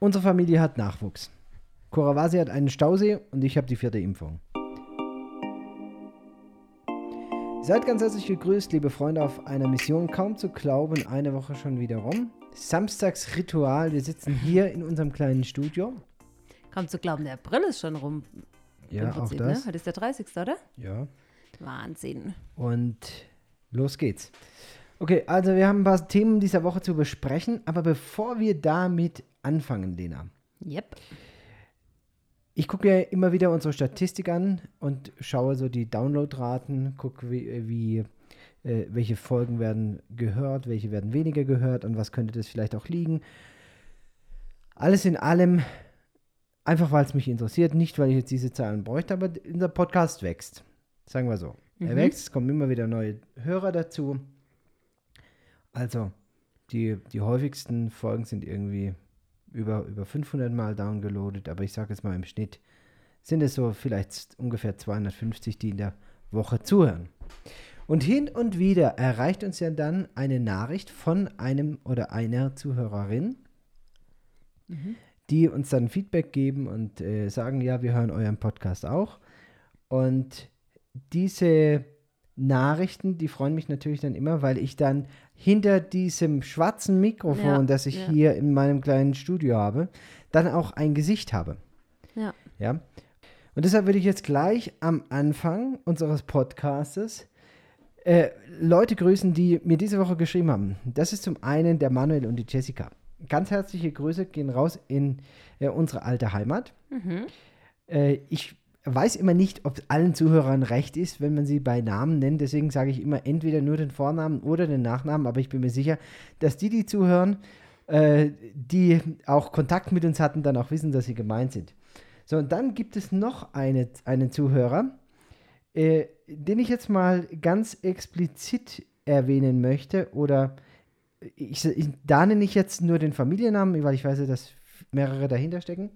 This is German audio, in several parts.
Unsere Familie hat Nachwuchs. Korawasi hat einen Stausee und ich habe die vierte Impfung. Seid ganz herzlich gegrüßt, liebe Freunde, auf einer Mission. Kaum zu glauben, eine Woche schon wieder rum. Samstagsritual. Wir sitzen hier in unserem kleinen Studio. Kaum zu glauben, der April ist schon rum. Ja, im auch Prinzip, das. Ne? Heute ist der 30. oder? Ja. Wahnsinn. Und los geht's. Okay, also wir haben ein paar Themen dieser Woche zu besprechen, aber bevor wir damit anfangen, Lena, Yep. ich gucke ja immer wieder unsere Statistik an und schaue so die Downloadraten, gucke, wie, wie äh, welche Folgen werden gehört, welche werden weniger gehört, an was könnte das vielleicht auch liegen. Alles in allem, einfach weil es mich interessiert, nicht weil ich jetzt diese Zahlen bräuchte, aber unser Podcast wächst. Sagen wir so. Er Mhm. wächst, es kommen immer wieder neue Hörer dazu. Also, die, die häufigsten Folgen sind irgendwie über, über 500 Mal downgeloadet, aber ich sage jetzt mal im Schnitt sind es so vielleicht ungefähr 250, die in der Woche zuhören. Und hin und wieder erreicht uns ja dann eine Nachricht von einem oder einer Zuhörerin, die uns dann Feedback geben und äh, sagen, ja, wir hören euren Podcast auch. Und diese Nachrichten, die freuen mich natürlich dann immer, weil ich dann hinter diesem schwarzen Mikrofon, Ja, das ich ja. hier in meinem kleinen Studio habe, dann auch ein Gesicht habe. Ja. Ja. Und deshalb würde ich jetzt gleich am Anfang unseres Podcastes äh, Leute grüßen, die mir diese Woche geschrieben haben. Das ist zum einen der Manuel und die Jessica. Ganz herzliche Grüße gehen raus in äh, unsere alte Heimat. Mhm. Äh, ich weiß immer nicht, ob allen Zuhörern recht ist, wenn man sie bei Namen nennt. Deswegen sage ich immer entweder nur den Vornamen oder den Nachnamen. Aber ich bin mir sicher, dass die, die zuhören, äh, die auch Kontakt mit uns hatten, dann auch wissen, dass sie gemeint sind. So, und dann gibt es noch eine, einen Zuhörer, äh, den ich jetzt mal ganz explizit erwähnen möchte. Oder ich, ich, da nenne ich jetzt nur den Familiennamen, weil ich weiß, dass mehrere dahinter stecken.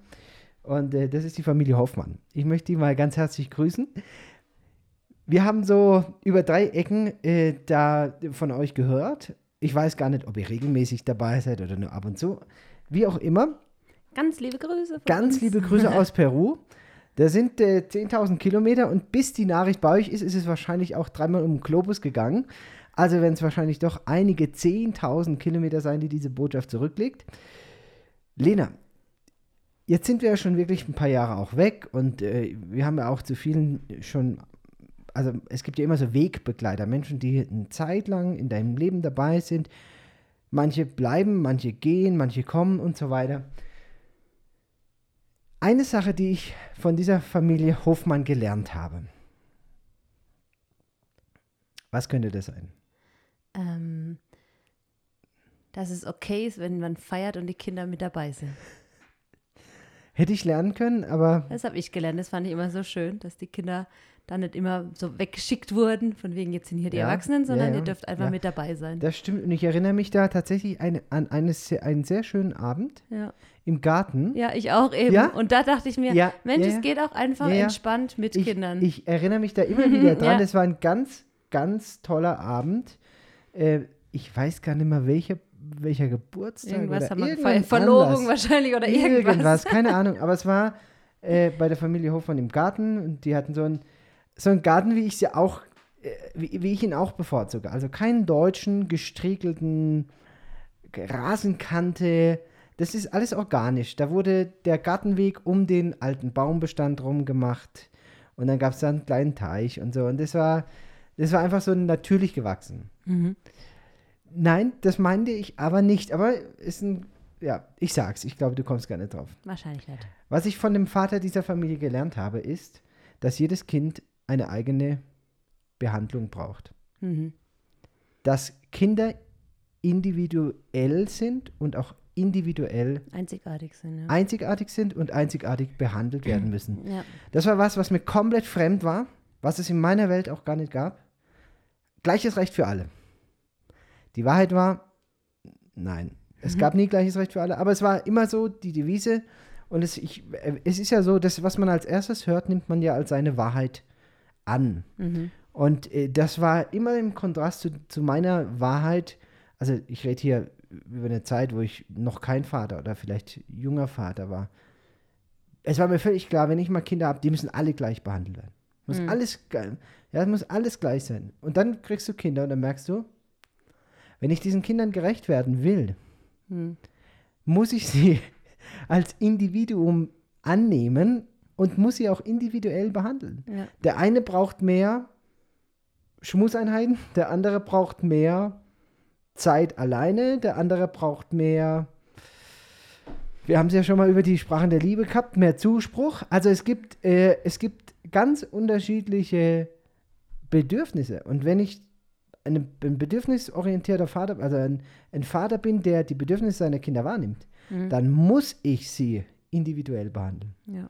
Und äh, das ist die Familie Hoffmann. Ich möchte die mal ganz herzlich grüßen. Wir haben so über drei Ecken äh, da von euch gehört. Ich weiß gar nicht, ob ihr regelmäßig dabei seid oder nur ab und zu. Wie auch immer, Ganz liebe Grüße. ganz uns. liebe Grüße aus Peru. Da sind äh, 10.000 Kilometer und bis die Nachricht bei euch ist, ist es wahrscheinlich auch dreimal um den Globus gegangen. Also werden es wahrscheinlich doch einige 10.000 Kilometer sein, die diese Botschaft zurücklegt. Lena, jetzt sind wir ja schon wirklich ein paar Jahre auch weg und äh, wir haben ja auch zu vielen schon, also es gibt ja immer so Wegbegleiter, Menschen, die eine Zeit lang in deinem Leben dabei sind. Manche bleiben, manche gehen, manche kommen und so weiter. Eine Sache, die ich von dieser Familie Hofmann gelernt habe. Was könnte das sein? Ähm, dass es okay ist, wenn man feiert und die Kinder mit dabei sind. Hätte ich lernen können, aber Das habe ich gelernt. Das fand ich immer so schön, dass die Kinder dann nicht immer so weggeschickt wurden, von wegen jetzt sind hier die Ja, Erwachsenen, sondern ja, ja, ihr dürft einfach mit dabei sein. das stimmt. Und ich erinnere mich da tatsächlich eine, an eine, sehr- einen sehr schönen Abend im Garten. ja, ich auch eben. Ja? Und da dachte ich mir, Mensch, es geht auch einfach entspannt mit ich, Kindern. Ich erinnere mich da immer wieder dran. Das war ein ganz, ganz toller Abend. Äh, ich weiß gar nicht mehr, welcher, welcher Geburtstag irgendwas oder haben wir irgendein. Verlobung Anlass. wahrscheinlich oder irgendwas. keine Ahnung. Aber es war äh, bei der Familie Hofmann im Garten und die hatten so einen, so einen Garten, wie ich sie auch, äh, wie, wie ich ihn auch bevorzuge. Also keinen deutschen, gestriegelten Rasenkante. Das ist alles organisch. Da wurde der Gartenweg um den alten Baumbestand rum gemacht. Und dann gab es da einen kleinen Teich und so. Und das war, das war einfach so natürlich gewachsen. Mhm. Nein, das meinte ich aber nicht. Aber ist ein, ja, ich sag's, ich glaube, du kommst gar nicht drauf. Wahrscheinlich nicht. Was ich von dem Vater dieser Familie gelernt habe, ist, dass jedes Kind eine eigene Behandlung braucht. Mhm. Dass Kinder individuell sind und auch individuell Einzigartig sind, ja. einzigartig sind und einzigartig behandelt werden müssen. ja. Das war was, was mir komplett fremd war, was es in meiner Welt auch gar nicht gab. Gleiches Recht für alle. Die Wahrheit war, nein, es gab nie gleiches Recht für alle, aber es war immer so die Devise und es, ich, äh, es ist ja so, das, was man als erstes hört, nimmt man ja als seine Wahrheit an. Mhm. Und äh, das war immer im Kontrast zu, zu meiner Wahrheit. Also ich rede hier über eine Zeit, wo ich noch kein Vater oder vielleicht junger Vater war. Es war mir völlig klar, wenn ich mal Kinder habe, die müssen alle gleich behandelt werden. Muss Mhm. alles, ja, es muss alles gleich sein. Und dann kriegst du Kinder und dann merkst du, wenn ich diesen Kindern gerecht werden will, Hm. muss ich sie als Individuum annehmen und muss sie auch individuell behandeln. Ja. Der eine braucht mehr Schmusseinheiten, der andere braucht mehr Zeit alleine, der andere braucht mehr. Wir haben es ja schon mal über die Sprachen der Liebe gehabt, mehr Zuspruch. Also es gibt, äh, es gibt ganz unterschiedliche Bedürfnisse. Und wenn ich eine, ein bedürfnisorientierter Vater, also ein, ein Vater bin, der die Bedürfnisse seiner Kinder wahrnimmt, Mhm. dann muss ich sie individuell behandeln. Ja.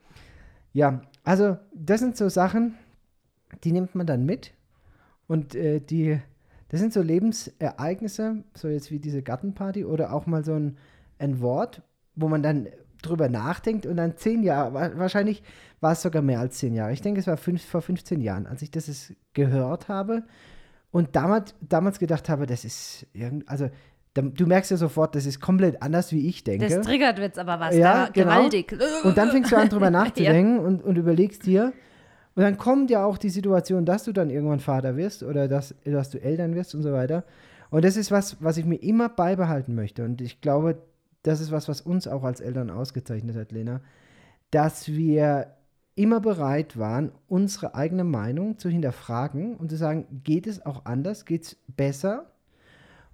Ja, also das sind so Sachen, die nimmt man dann mit und äh, die, das sind so Lebensereignisse, so jetzt wie diese Gartenparty oder auch mal so ein, ein Wort, wo man dann drüber nachdenkt und dann zehn Jahre, wa- wahrscheinlich war es sogar mehr als zehn Jahre. Ich denke, es war fünf, vor 15 Jahren, als ich das gehört habe und damals, damals gedacht habe, das ist irgend, also du merkst ja sofort, das ist komplett anders, wie ich denke. Das triggert jetzt aber was. Ja, da, genau. Gewaltig. Und dann fängst du an, drüber nachzudenken und, und überlegst dir. Und dann kommt ja auch die Situation, dass du dann irgendwann Vater wirst oder dass, dass du Eltern wirst und so weiter. Und das ist was, was ich mir immer beibehalten möchte. Und ich glaube, das ist was, was uns auch als Eltern ausgezeichnet hat, Lena, dass wir immer bereit waren, unsere eigene Meinung zu hinterfragen und zu sagen, geht es auch anders, geht es besser?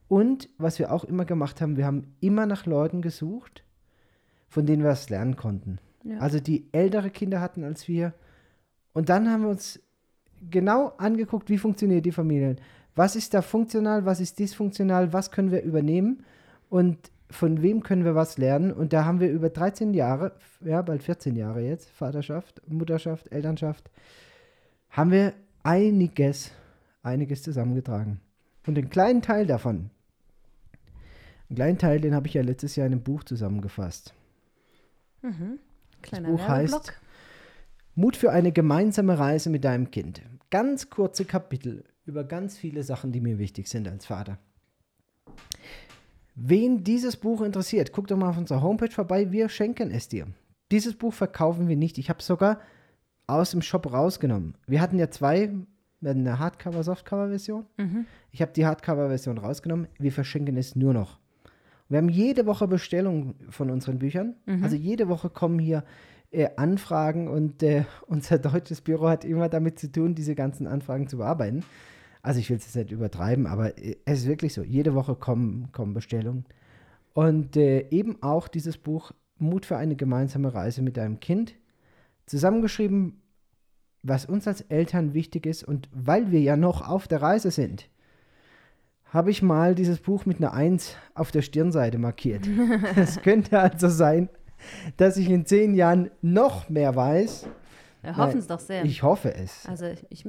Und was wir auch immer gemacht haben, wir haben immer nach Leuten gesucht, von denen wir es lernen konnten. Ja. Also die ältere Kinder hatten als wir. Und dann haben wir uns genau angeguckt, wie funktioniert die Familie. Was ist da funktional, was ist dysfunktional, was können wir übernehmen und von wem können wir was lernen. Und da haben wir über 13 Jahre, ja, bald 14 Jahre jetzt, Vaterschaft, Mutterschaft, Elternschaft, haben wir einiges, einiges zusammengetragen. Und einen kleinen Teil davon, einen kleinen Teil, den habe ich ja letztes Jahr in einem Buch zusammengefasst. Mhm. Kleiner Buch heißt. Mut für eine gemeinsame Reise mit deinem Kind. Ganz kurze Kapitel über ganz viele Sachen, die mir wichtig sind als Vater. Wen dieses Buch interessiert, guck doch mal auf unserer Homepage vorbei. Wir schenken es dir. Dieses Buch verkaufen wir nicht. Ich habe es sogar aus dem Shop rausgenommen. Wir hatten ja zwei, wir hatten eine Hardcover, Softcover-Version. Mhm. Ich habe die Hardcover-Version rausgenommen. Wir verschenken es nur noch. Wir haben jede Woche Bestellungen von unseren Büchern. Also jede Woche kommen hier äh, Anfragen und äh, unser deutsches Büro hat immer damit zu tun, diese ganzen Anfragen zu bearbeiten. Also ich will es jetzt nicht übertreiben, aber äh, es ist wirklich so. Jede Woche kommen, kommen Bestellungen. Und äh, eben auch dieses Buch Mut für eine gemeinsame Reise mit deinem Kind. Zusammengeschrieben, was uns als Eltern wichtig ist und weil wir ja noch auf der Reise sind, habe ich mal dieses Buch mit einer Eins auf der Stirnseite markiert. Es könnte also sein, dass ich in zehn Jahren noch mehr weiß. Wir hoffen es doch sehr. Ich hoffe es. Also ich, ich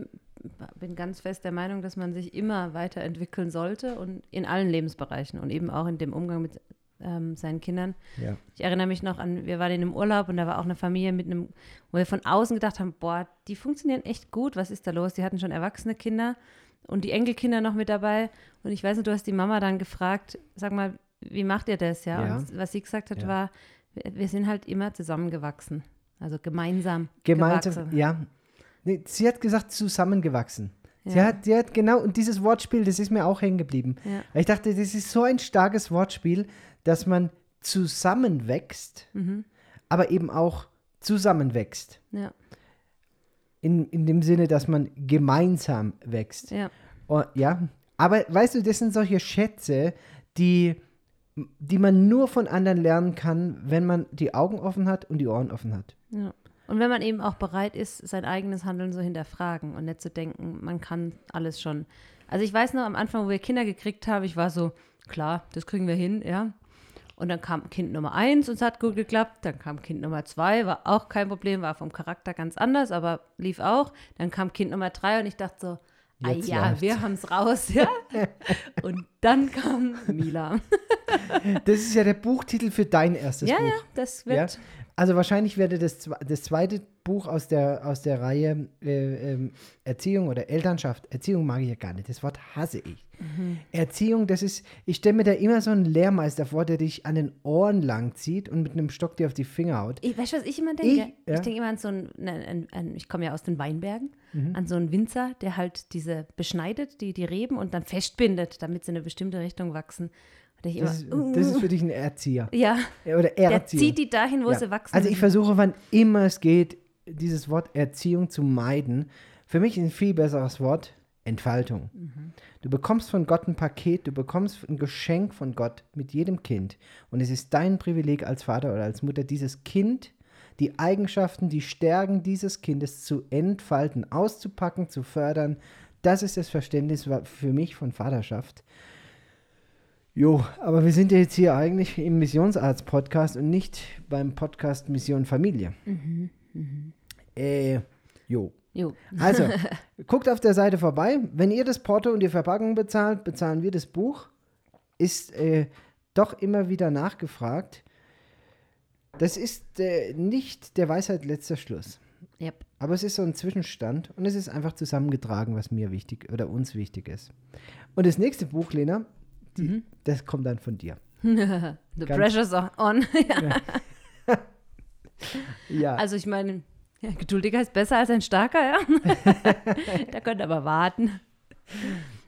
bin ganz fest der Meinung, dass man sich immer weiterentwickeln sollte und in allen Lebensbereichen und eben auch in dem Umgang mit ähm, seinen Kindern. Ja. Ich erinnere mich noch an, wir waren in einem Urlaub und da war auch eine Familie mit einem, wo wir von außen gedacht haben, boah, die funktionieren echt gut, was ist da los? Die hatten schon erwachsene Kinder und die Enkelkinder noch mit dabei. Und ich weiß nicht, du hast die Mama dann gefragt, sag mal, wie macht ihr das? Ja. Ja. Und was sie gesagt hat, Ja. war, wir, sind halt immer zusammengewachsen. Also gemeinsam. Gemeinsam, gewachsen. ja. Nee, sie hat gesagt, zusammengewachsen. Sie, Ja. hat, sie hat genau, und dieses Wortspiel, das ist mir auch hängen geblieben. Ja. Ich dachte, das ist so ein starkes Wortspiel, dass man zusammenwächst, Mhm. aber eben auch zusammenwächst. Ja, In, in dem Sinne, dass man gemeinsam wächst. ja. Oh, ja, aber weißt du, das sind solche Schätze, die, die man nur von anderen lernen kann, wenn man die Augen offen hat und die Ohren offen hat. Ja. Und wenn man eben auch bereit ist, sein eigenes Handeln so hinterfragen und nicht zu denken, man kann alles schon. Also ich weiß noch, am Anfang, wo wir Kinder gekriegt haben, ich war so, klar, das kriegen wir hin, ja. Und dann kam Kind Nummer eins und es hat gut geklappt. Dann kam Kind Nummer zwei, war auch kein Problem, war vom Charakter ganz anders, aber lief auch. Dann kam Kind Nummer drei und ich dachte so, ah Jetzt ja, läuft's. wir haben es raus, ja. und dann kam Mila. Das ist ja der Buchtitel für dein erstes ja, Buch. ja, das wird. Also wahrscheinlich werde das, das zweite Buch aus der, aus der Reihe äh, ähm, Erziehung oder Elternschaft. Erziehung mag ich ja gar nicht. Das Wort hasse ich. Mhm. Erziehung, das ist, ich stelle mir da immer so einen Lehrmeister vor, der dich an den Ohren lang zieht und mit einem Stock dir auf die Finger haut. Ich, weißt du, was ich immer denke? Ich- Ich, ja. denke immer an so einen, an, an, an, ich komme ja aus den Weinbergen, Mhm. an so einen Winzer, der halt diese beschneidet, die, die Reben und dann festbindet, damit sie in eine bestimmte Richtung wachsen. Und denke ich Das ist, immer, das ist für dich ein Erzieher. ja, Oder der Erzieher. zieht die dahin, wo Ja. sie wachsen. Also ich versuche, wann immer es geht, dieses Wort Erziehung zu meiden. Für mich ist ein viel besseres Wort Entfaltung. Du bekommst von Gott ein Paket, du bekommst ein Geschenk von Gott mit jedem Kind. Und es ist dein Privileg als Vater oder als Mutter, dieses Kind, die Eigenschaften, die Stärken dieses Kindes zu entfalten, auszupacken, zu fördern. Das ist das Verständnis für mich von Vaterschaft. Jo, aber wir sind ja jetzt hier eigentlich im Missionsarzt-Podcast und nicht beim Podcast Mission Familie. Äh, jo. Jo. Also, guckt auf der Seite vorbei. Wenn ihr das Porto und die Verpackung bezahlt, bezahlen wir das Buch. Ist äh, doch immer wieder nachgefragt. Das ist äh, nicht der Weisheit letzter Schluss. Yep. Aber es ist so ein Zwischenstand und es ist einfach zusammengetragen, was mir wichtig oder uns wichtig ist. Und das nächste Buch, Lena, die, das kommt dann von dir. The Ganz- pressure's on. Ja, Also ich meine, ja, geduldiger ist besser als ein starker, ja. da könnt ihr aber warten.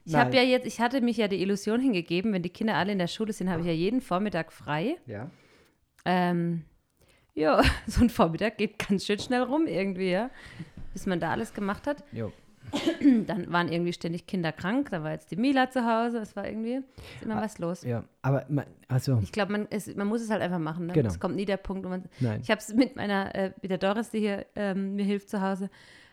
Ich habe ja jetzt, ich hatte mich ja die Illusion hingegeben, wenn die Kinder alle in der Schule sind, habe ich ja jeden Vormittag frei. ja. Ähm, ja, so ein Vormittag geht ganz schön schnell rum irgendwie, ja. Bis man da alles gemacht hat. Jo. Dann waren irgendwie ständig Kinder krank, da war jetzt die Mila zu Hause, es war irgendwie ist immer was los. Ja, aber man, also, Ich glaube, man, es- man muss es halt einfach machen. Ne? Genau. Es kommt nie der Punkt, wo man. Nein. Ich habe es mit meiner, äh, mit der Doris, die hier ähm, mir hilft zu Hause,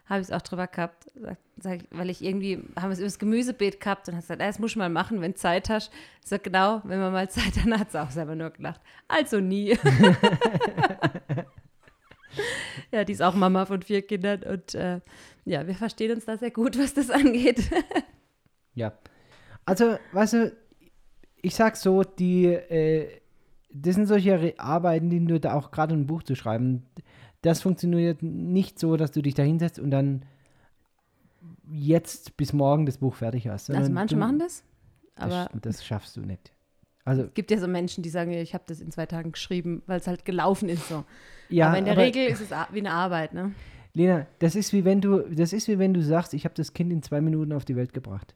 habe ich es auch drüber gehabt, sag, sag, ich, weil ich irgendwie, haben wir es über das Gemüsebeet gehabt und hat gesagt, ah, das muss ich mal machen, wenn Zeit hast. Ich sag, genau, wenn man mal Zeit hat, hat sie auch selber nur gelacht. Also nie. ja, die ist auch Mama von vier Kindern und äh, ja, wir verstehen uns da sehr gut, was das angeht. ja. Also, weißt du, ich sag so, die, äh, das sind solche Re- Arbeiten, die du da auch gerade ein Buch zu schreiben, das funktioniert nicht so, dass du dich da hinsetzt und dann jetzt bis morgen das Buch fertig hast. Also manche du, machen das, aber das, das schaffst du nicht. Also, es gibt ja so Menschen, die sagen, ich habe das in zwei Tagen geschrieben, weil es halt gelaufen ist so. ja, aber in der Regel ist es wie eine Arbeit, ne? Lena, das ist wie wenn du, das ist wie wenn du sagst, ich habe das Kind in zwei Minuten auf die Welt gebracht.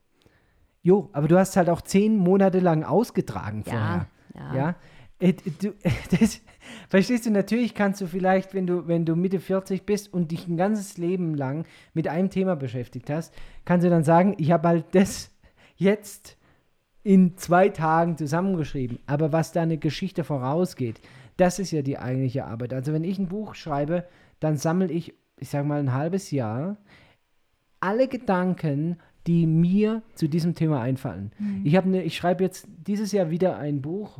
Jo, aber du hast halt auch zehn Monate lang ausgetragen vorher. Ja, ja. Ja. Äh, Du, das, verstehst du, natürlich kannst du vielleicht, wenn du, wenn du Mitte 40 bist und dich ein ganzes Leben lang mit einem Thema beschäftigt hast, kannst du dann sagen, ich habe halt das jetzt in zwei Tagen zusammengeschrieben. Aber was da eine Geschichte vorausgeht, das ist ja die eigentliche Arbeit. Also wenn ich ein Buch schreibe, dann sammle ich, ich sage mal, ein halbes Jahr alle Gedanken, die mir zu diesem Thema einfallen. Ich, habe ne, ich schreibe jetzt dieses Jahr wieder ein Buch.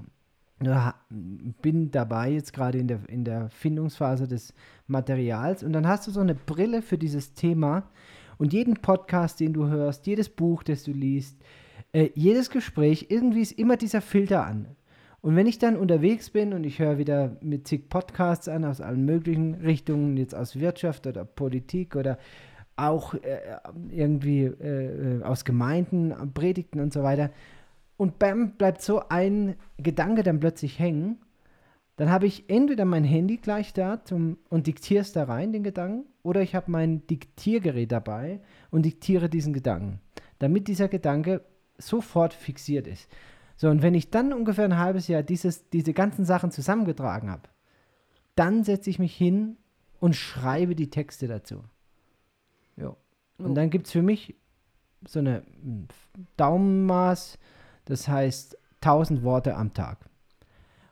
Bin dabei jetzt gerade in der, in der Findungsphase des Materials und dann hast du so eine Brille für dieses Thema und jeden Podcast, den du hörst, jedes Buch, das du liest, äh, jedes Gespräch, irgendwie ist immer dieser Filter an. Und wenn ich dann unterwegs bin und ich höre wieder mit zig Podcasts an aus allen möglichen Richtungen, jetzt aus Wirtschaft oder Politik oder auch äh, irgendwie äh, aus Gemeinden, Predigten und so weiter, und bam, bleibt so ein Gedanke dann plötzlich hängen, dann habe ich entweder mein Handy gleich da zum, und diktiere es da rein, den Gedanken, oder ich habe mein Diktiergerät dabei und diktiere diesen Gedanken, damit dieser Gedanke sofort fixiert ist. So, und wenn ich dann ungefähr ein halbes Jahr dieses, diese ganzen Sachen zusammengetragen habe, dann setze ich mich hin und schreibe die Texte dazu. Jo. Oh. Und dann gibt es für mich so eine mm, Daumenmaß, das heißt 1000 Worte am Tag.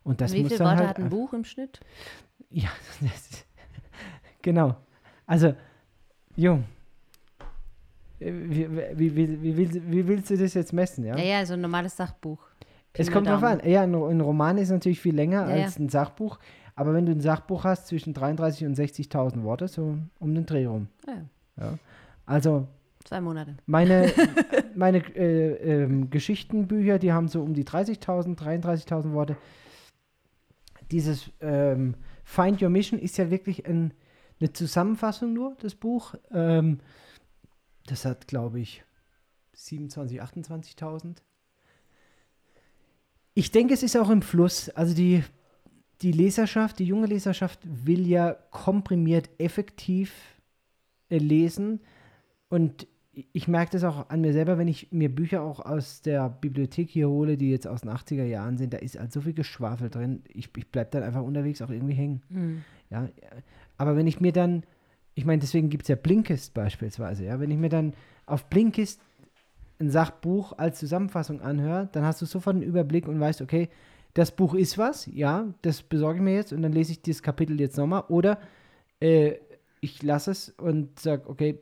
Und das Wie muss viele dann Worte halt hat ein Buch im Schnitt? ja, das genau. Also, Jung, wie, wie, wie, wie, willst, du das jetzt messen? Ja? Ja, ja, so ein normales Sachbuch. es kommt drauf an. Ja, ein, Roman ist natürlich viel länger Ja, als ein Sachbuch. Aber wenn du ein Sachbuch hast zwischen 33 und 60.000 Worte, so um den Dreh rum. Ah, ja. Also, Zwei Monate. meine, meine äh, ähm, Geschichtenbücher, die haben so um die 30.000, 33.000 Worte. Dieses ähm, Find Your Mission ist ja wirklich ein, eine Zusammenfassung nur, das Buch. Ähm, das hat, glaube ich, 27.000, 28.000. Ich denke, es ist auch im Fluss. Also die, die Leserschaft, die junge Leserschaft will ja komprimiert effektiv äh, lesen. Und ich merke das auch an mir selber, wenn ich mir Bücher auch aus der Bibliothek hier hole, die jetzt aus den 80er Jahren sind, da ist halt so viel Geschwafel drin. Ich, ich bleibe dann einfach unterwegs auch irgendwie hängen. Mhm. Ja, aber wenn ich mir dann, ich meine, deswegen gibt es ja Blinkist beispielsweise, ja, wenn ich mir dann auf Blinkist ein Sachbuch als Zusammenfassung anhöre, dann hast du sofort einen Überblick und weißt, okay, das Buch ist was, ja, das besorge ich mir jetzt und dann lese ich dieses Kapitel jetzt nochmal. Oder äh, ich lasse es und sage, okay,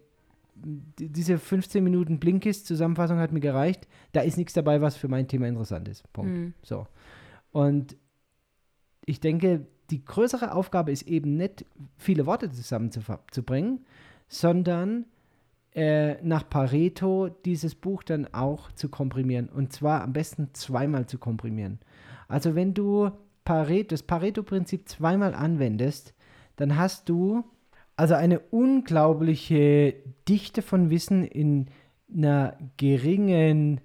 die- diese 15 Minuten Blinkist-Zusammenfassung hat mir gereicht. Da ist nichts dabei, was für mein Thema interessant ist. Punkt. Mhm. So. Und ich denke, die größere Aufgabe ist eben nicht, viele Worte zusammenzubringen, sondern äh, nach Pareto dieses Buch dann auch zu komprimieren. Und zwar am besten zweimal zu komprimieren. Also wenn du Pareto, das Pareto-Prinzip zweimal anwendest, dann hast du also eine unglaubliche Dichte von Wissen in einer geringen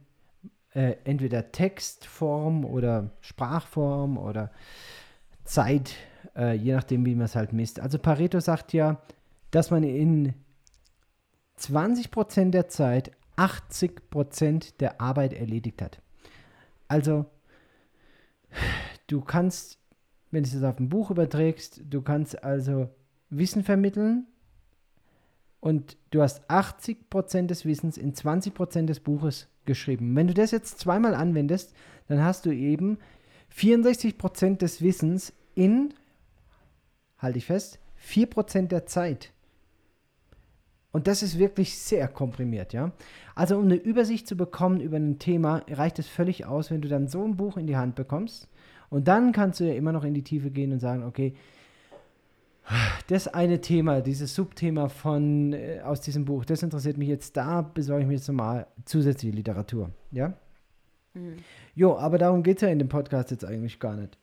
äh, entweder Textform oder Sprachform oder Zeit, äh, je nachdem, wie man es halt misst. Also Pareto sagt ja, dass man in 20% der Zeit 80% der Arbeit erledigt hat. Also, du kannst, wenn du es auf ein Buch überträgst, du kannst also Wissen vermitteln und du hast 80% des Wissens in 20% des Buches geschrieben. Wenn du das jetzt zweimal anwendest, dann hast du eben 64% des Wissens in, halte ich fest, 4% der Zeit. Und das ist wirklich sehr komprimiert, ja. Also um eine Übersicht zu bekommen über ein Thema, reicht es völlig aus, wenn du dann so ein Buch in die Hand bekommst. Und dann kannst du ja immer noch in die Tiefe gehen und sagen, okay, das eine Thema, dieses Subthema von äh, aus diesem Buch, das interessiert mich jetzt, da besorge ich mir jetzt nochmal zusätzliche Literatur, ja. Mhm. Jo, aber darum geht es ja in dem Podcast jetzt eigentlich gar nicht.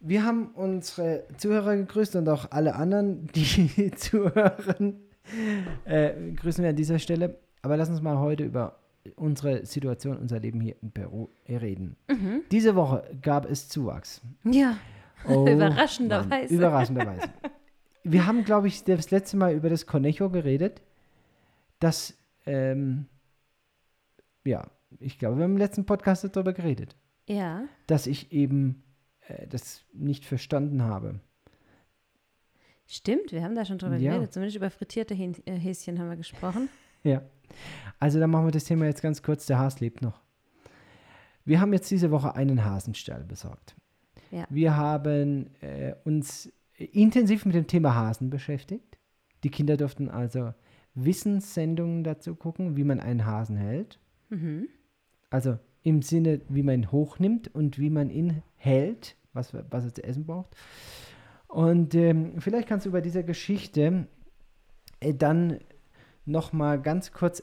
Wir haben unsere Zuhörer gegrüßt und auch alle anderen, die zuhören, äh, grüßen wir an dieser Stelle. Aber lass uns mal heute über unsere Situation, unser Leben hier in Peru reden. Mhm. Diese Woche gab es Zuwachs. Ja, Oh, Überraschenderweise. Überraschenderweise. Wir haben, glaube ich, das letzte Mal über das Conejo geredet. Das, ähm, ja, ich glaube, wir haben im letzten Podcast darüber geredet, ja. dass ich eben äh, das nicht verstanden habe. Stimmt, wir haben da schon drüber Ja. geredet. Zumindest über frittierte äh, Häschen haben wir gesprochen. Ja. Also dann machen wir das Thema jetzt ganz kurz. Der Hase lebt noch. Wir haben jetzt diese Woche einen Hasenstall besorgt. Ja. Wir haben äh, uns intensiv mit dem Thema Hasen beschäftigt. Die Kinder durften also Wissenssendungen dazu gucken, wie man einen Hasen hält. Mhm. Also im Sinne, wie man ihn hochnimmt und wie man ihn hält, was, was er zu essen braucht. Und ähm, vielleicht kannst du bei dieser Geschichte äh, dann noch mal ganz kurz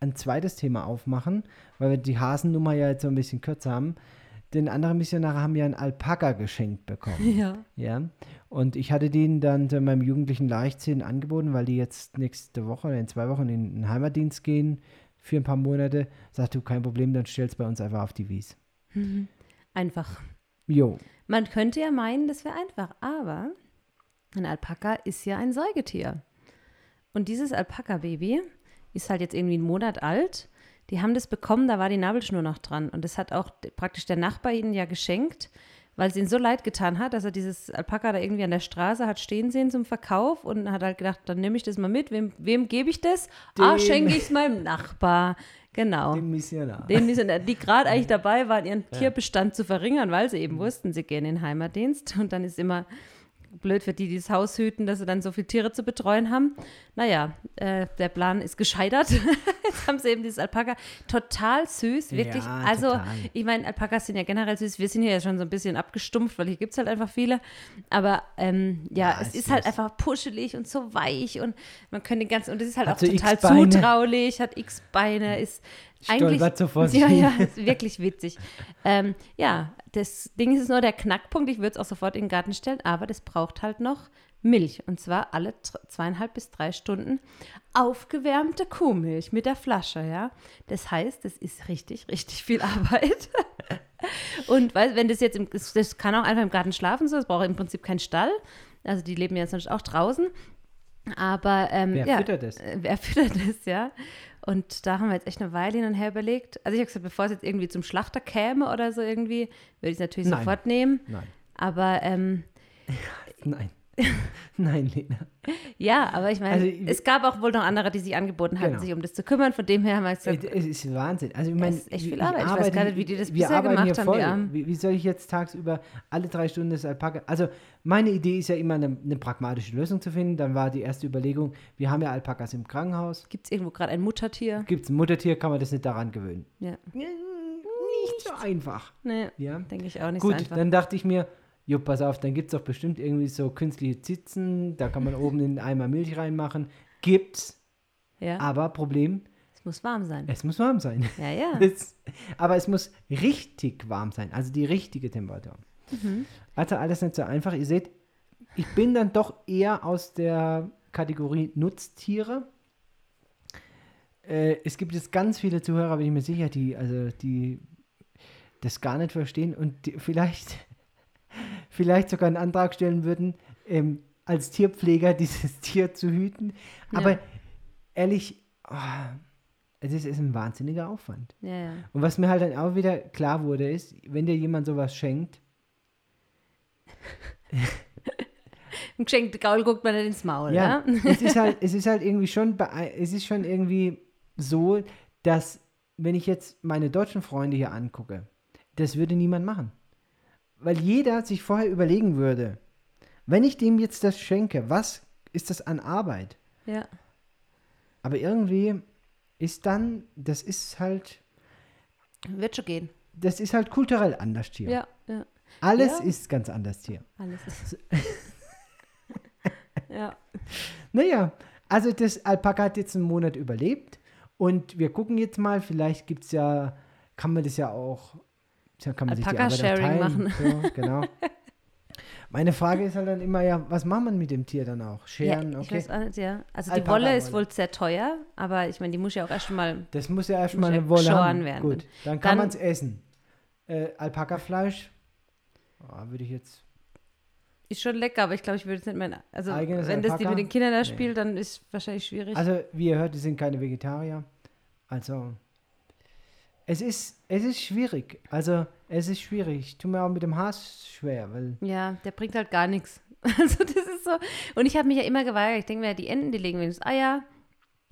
ein zweites Thema aufmachen, weil wir die Hasennummer ja jetzt so ein bisschen kürzer haben. Denn andere Missionare haben ja einen Alpaka geschenkt bekommen. Ja. Ja, und ich hatte denen dann zu meinem jugendlichen Leichtsinn angeboten, weil die jetzt nächste Woche oder in zwei Wochen in den Heimatdienst gehen für ein paar Monate. Sagt du, kein Problem, dann stellst bei uns einfach auf die Wies. Einfach. Jo, Man könnte ja meinen, das wäre einfach, aber ein Alpaka ist ja ein Säugetier. Und dieses Alpaka-Baby ist halt jetzt irgendwie einen Monat alt. Die haben das bekommen, da war die Nabelschnur noch dran. Und das hat auch praktisch der Nachbar ihnen ja geschenkt, weil es ihnen so leid getan hat, dass er dieses Alpaka da irgendwie an der Straße hat stehen sehen zum Verkauf und hat halt gedacht, dann nehme ich das mal mit. Wem, wem gebe ich das? Ah, Dem- schenke ich es meinem Nachbar. Genau. den Missionar. Den Missionar, die gerade eigentlich dabei waren, ihren Tierbestand zu verringern, weil sie eben wussten, sie gehen in den Heimatdienst. Und dann ist immer blöd für die, die das Haus hüten, dass sie dann so viele Tiere zu betreuen haben. Naja, äh, der Plan ist gescheitert. Jetzt haben sie eben dieses Alpaka. Total süß, wirklich. Ja, also, total. ich meine, Alpakas sind ja generell süß. Wir sind hier ja schon so ein bisschen abgestumpft, weil hier gibt es halt einfach viele. Aber ähm, ja, Ja, es ist ist halt einfach puschelig und so weich und man könnte den ganzen, und es ist halt Hat auch total zutraulich, hat X-Beine, ist eigentlich. Stolpert so vor sich Ja, ja, ist wirklich witzig. ähm, ja, das Ding ist nur der Knackpunkt. Ich würde es auch sofort in den Garten stellen, aber das braucht halt noch Milch. Und zwar alle zweieinhalb bis drei Stunden aufgewärmte Kuhmilch mit der Flasche, ja. Das heißt, das ist richtig, richtig viel Arbeit. Und weil, wenn das jetzt, im, das, das kann auch einfach im Garten schlafen, so, das braucht im Prinzip keinen Stall. Also die leben ja sonst auch draußen. Aber ähm, Wer ja, füttert das? äh, Wer füttert das, ja? Und da haben wir jetzt echt eine Weile hin und her überlegt. Also ich habe gesagt, bevor es jetzt irgendwie zum Schlachter käme oder so irgendwie, würde ich es natürlich Nein. sofort nehmen. Nein, Aber ähm, nein. nein, Lena. ja, aber ich meine, Also, es gab auch wohl noch andere, die sich angeboten hatten, Genau. sich um das zu kümmern. Von dem her haben wir Es gesagt, es ist Wahnsinn. Also ich meine, ist echt viel ich Arbeit. Ich weiß arbeite- gar nicht, wie die das bisher gemacht haben. Armen. Wie, wie soll ich jetzt tagsüber alle drei Stunden das Alpaka? Also meine Idee ist ja immer eine, eine pragmatische Lösung zu finden. Dann war die erste Überlegung, wir haben ja Alpakas im Krankenhaus. gibt es irgendwo gerade ein Muttertier? Gibt es ein Muttertier, kann man das nicht daran gewöhnen. Ja, Nicht so einfach. nee, Ja. denke ich auch nicht Gut, so einfach. dann dachte ich mir, jo, pass auf, dann gibt es doch bestimmt irgendwie so künstliche Zitzen, da kann man oben in einen Eimer Milch reinmachen. Gibt's, ja, aber Problem, es muss warm sein. es muss warm sein. Ja, ja. Es, aber es muss richtig warm sein, also die richtige Temperatur. Mhm. Also alles nicht so einfach. Ihr seht, ich bin dann doch eher aus der Kategorie Nutztiere. Äh, es gibt jetzt ganz viele Zuhörer, bin ich mir sicher, die, also die das gar nicht verstehen und die vielleicht, vielleicht sogar einen Antrag stellen würden, ähm, als Tierpfleger dieses Tier zu hüten. Aber Ja. ehrlich, ah, es ist, ist ein wahnsinniger Aufwand. Ja, ja. Und was mir halt dann auch wieder klar wurde, ist, wenn dir jemand sowas schenkt, Im geschenkten Gaul guckt man nicht ins Maul, ja, ja? es ist halt, es ist halt irgendwie schon, es ist schon irgendwie so, dass wenn ich jetzt meine deutschen Freunde hier angucke, das würde niemand machen. Weil jeder sich vorher überlegen würde, wenn ich dem jetzt das schenke, was ist das an Arbeit? Ja. Aber irgendwie ist dann, das ist halt, Wird schon gehen. das ist halt kulturell anders hier. Ja, ja. Alles Ja. ist ganz anders hier. Alles ist. ja. Naja, also das Alpaka hat jetzt einen Monat überlebt und wir gucken jetzt mal, vielleicht gibt es ja, kann man das ja auch, ja, kann man sich die Arbeit teilen. machen. So, genau. Meine Frage ist halt dann immer, ja, was macht man mit dem Tier dann auch? Scheren, ja, ich okay. weiß auch nicht, ja. Also die Alpaka Wolle ist wohl sehr teuer, aber ich meine, die muss ja auch erst mal. Das muss ja erstmal eine Wolle geschoren haben. werden. Gut, dann kann Dann- man es essen. Äh, Alpakafleisch, oh, würde ich jetzt, Ist schon lecker, aber ich glaube, ich würde es nicht mehr. Also, Eigenes wenn das die Alpaka? mit den Kindern da Nee. spielt, dann ist wahrscheinlich schwierig. also wie ihr hört, die sind keine Vegetarier. Also, es ist, es ist schwierig. Also, es ist schwierig. Ich tue mir auch mit dem Haas schwer, weil ja, der bringt halt gar nichts. Also, das ist so. Und ich habe mich ja immer geweigert. Ich denke mir, die Enten, die legen wenigstens Eier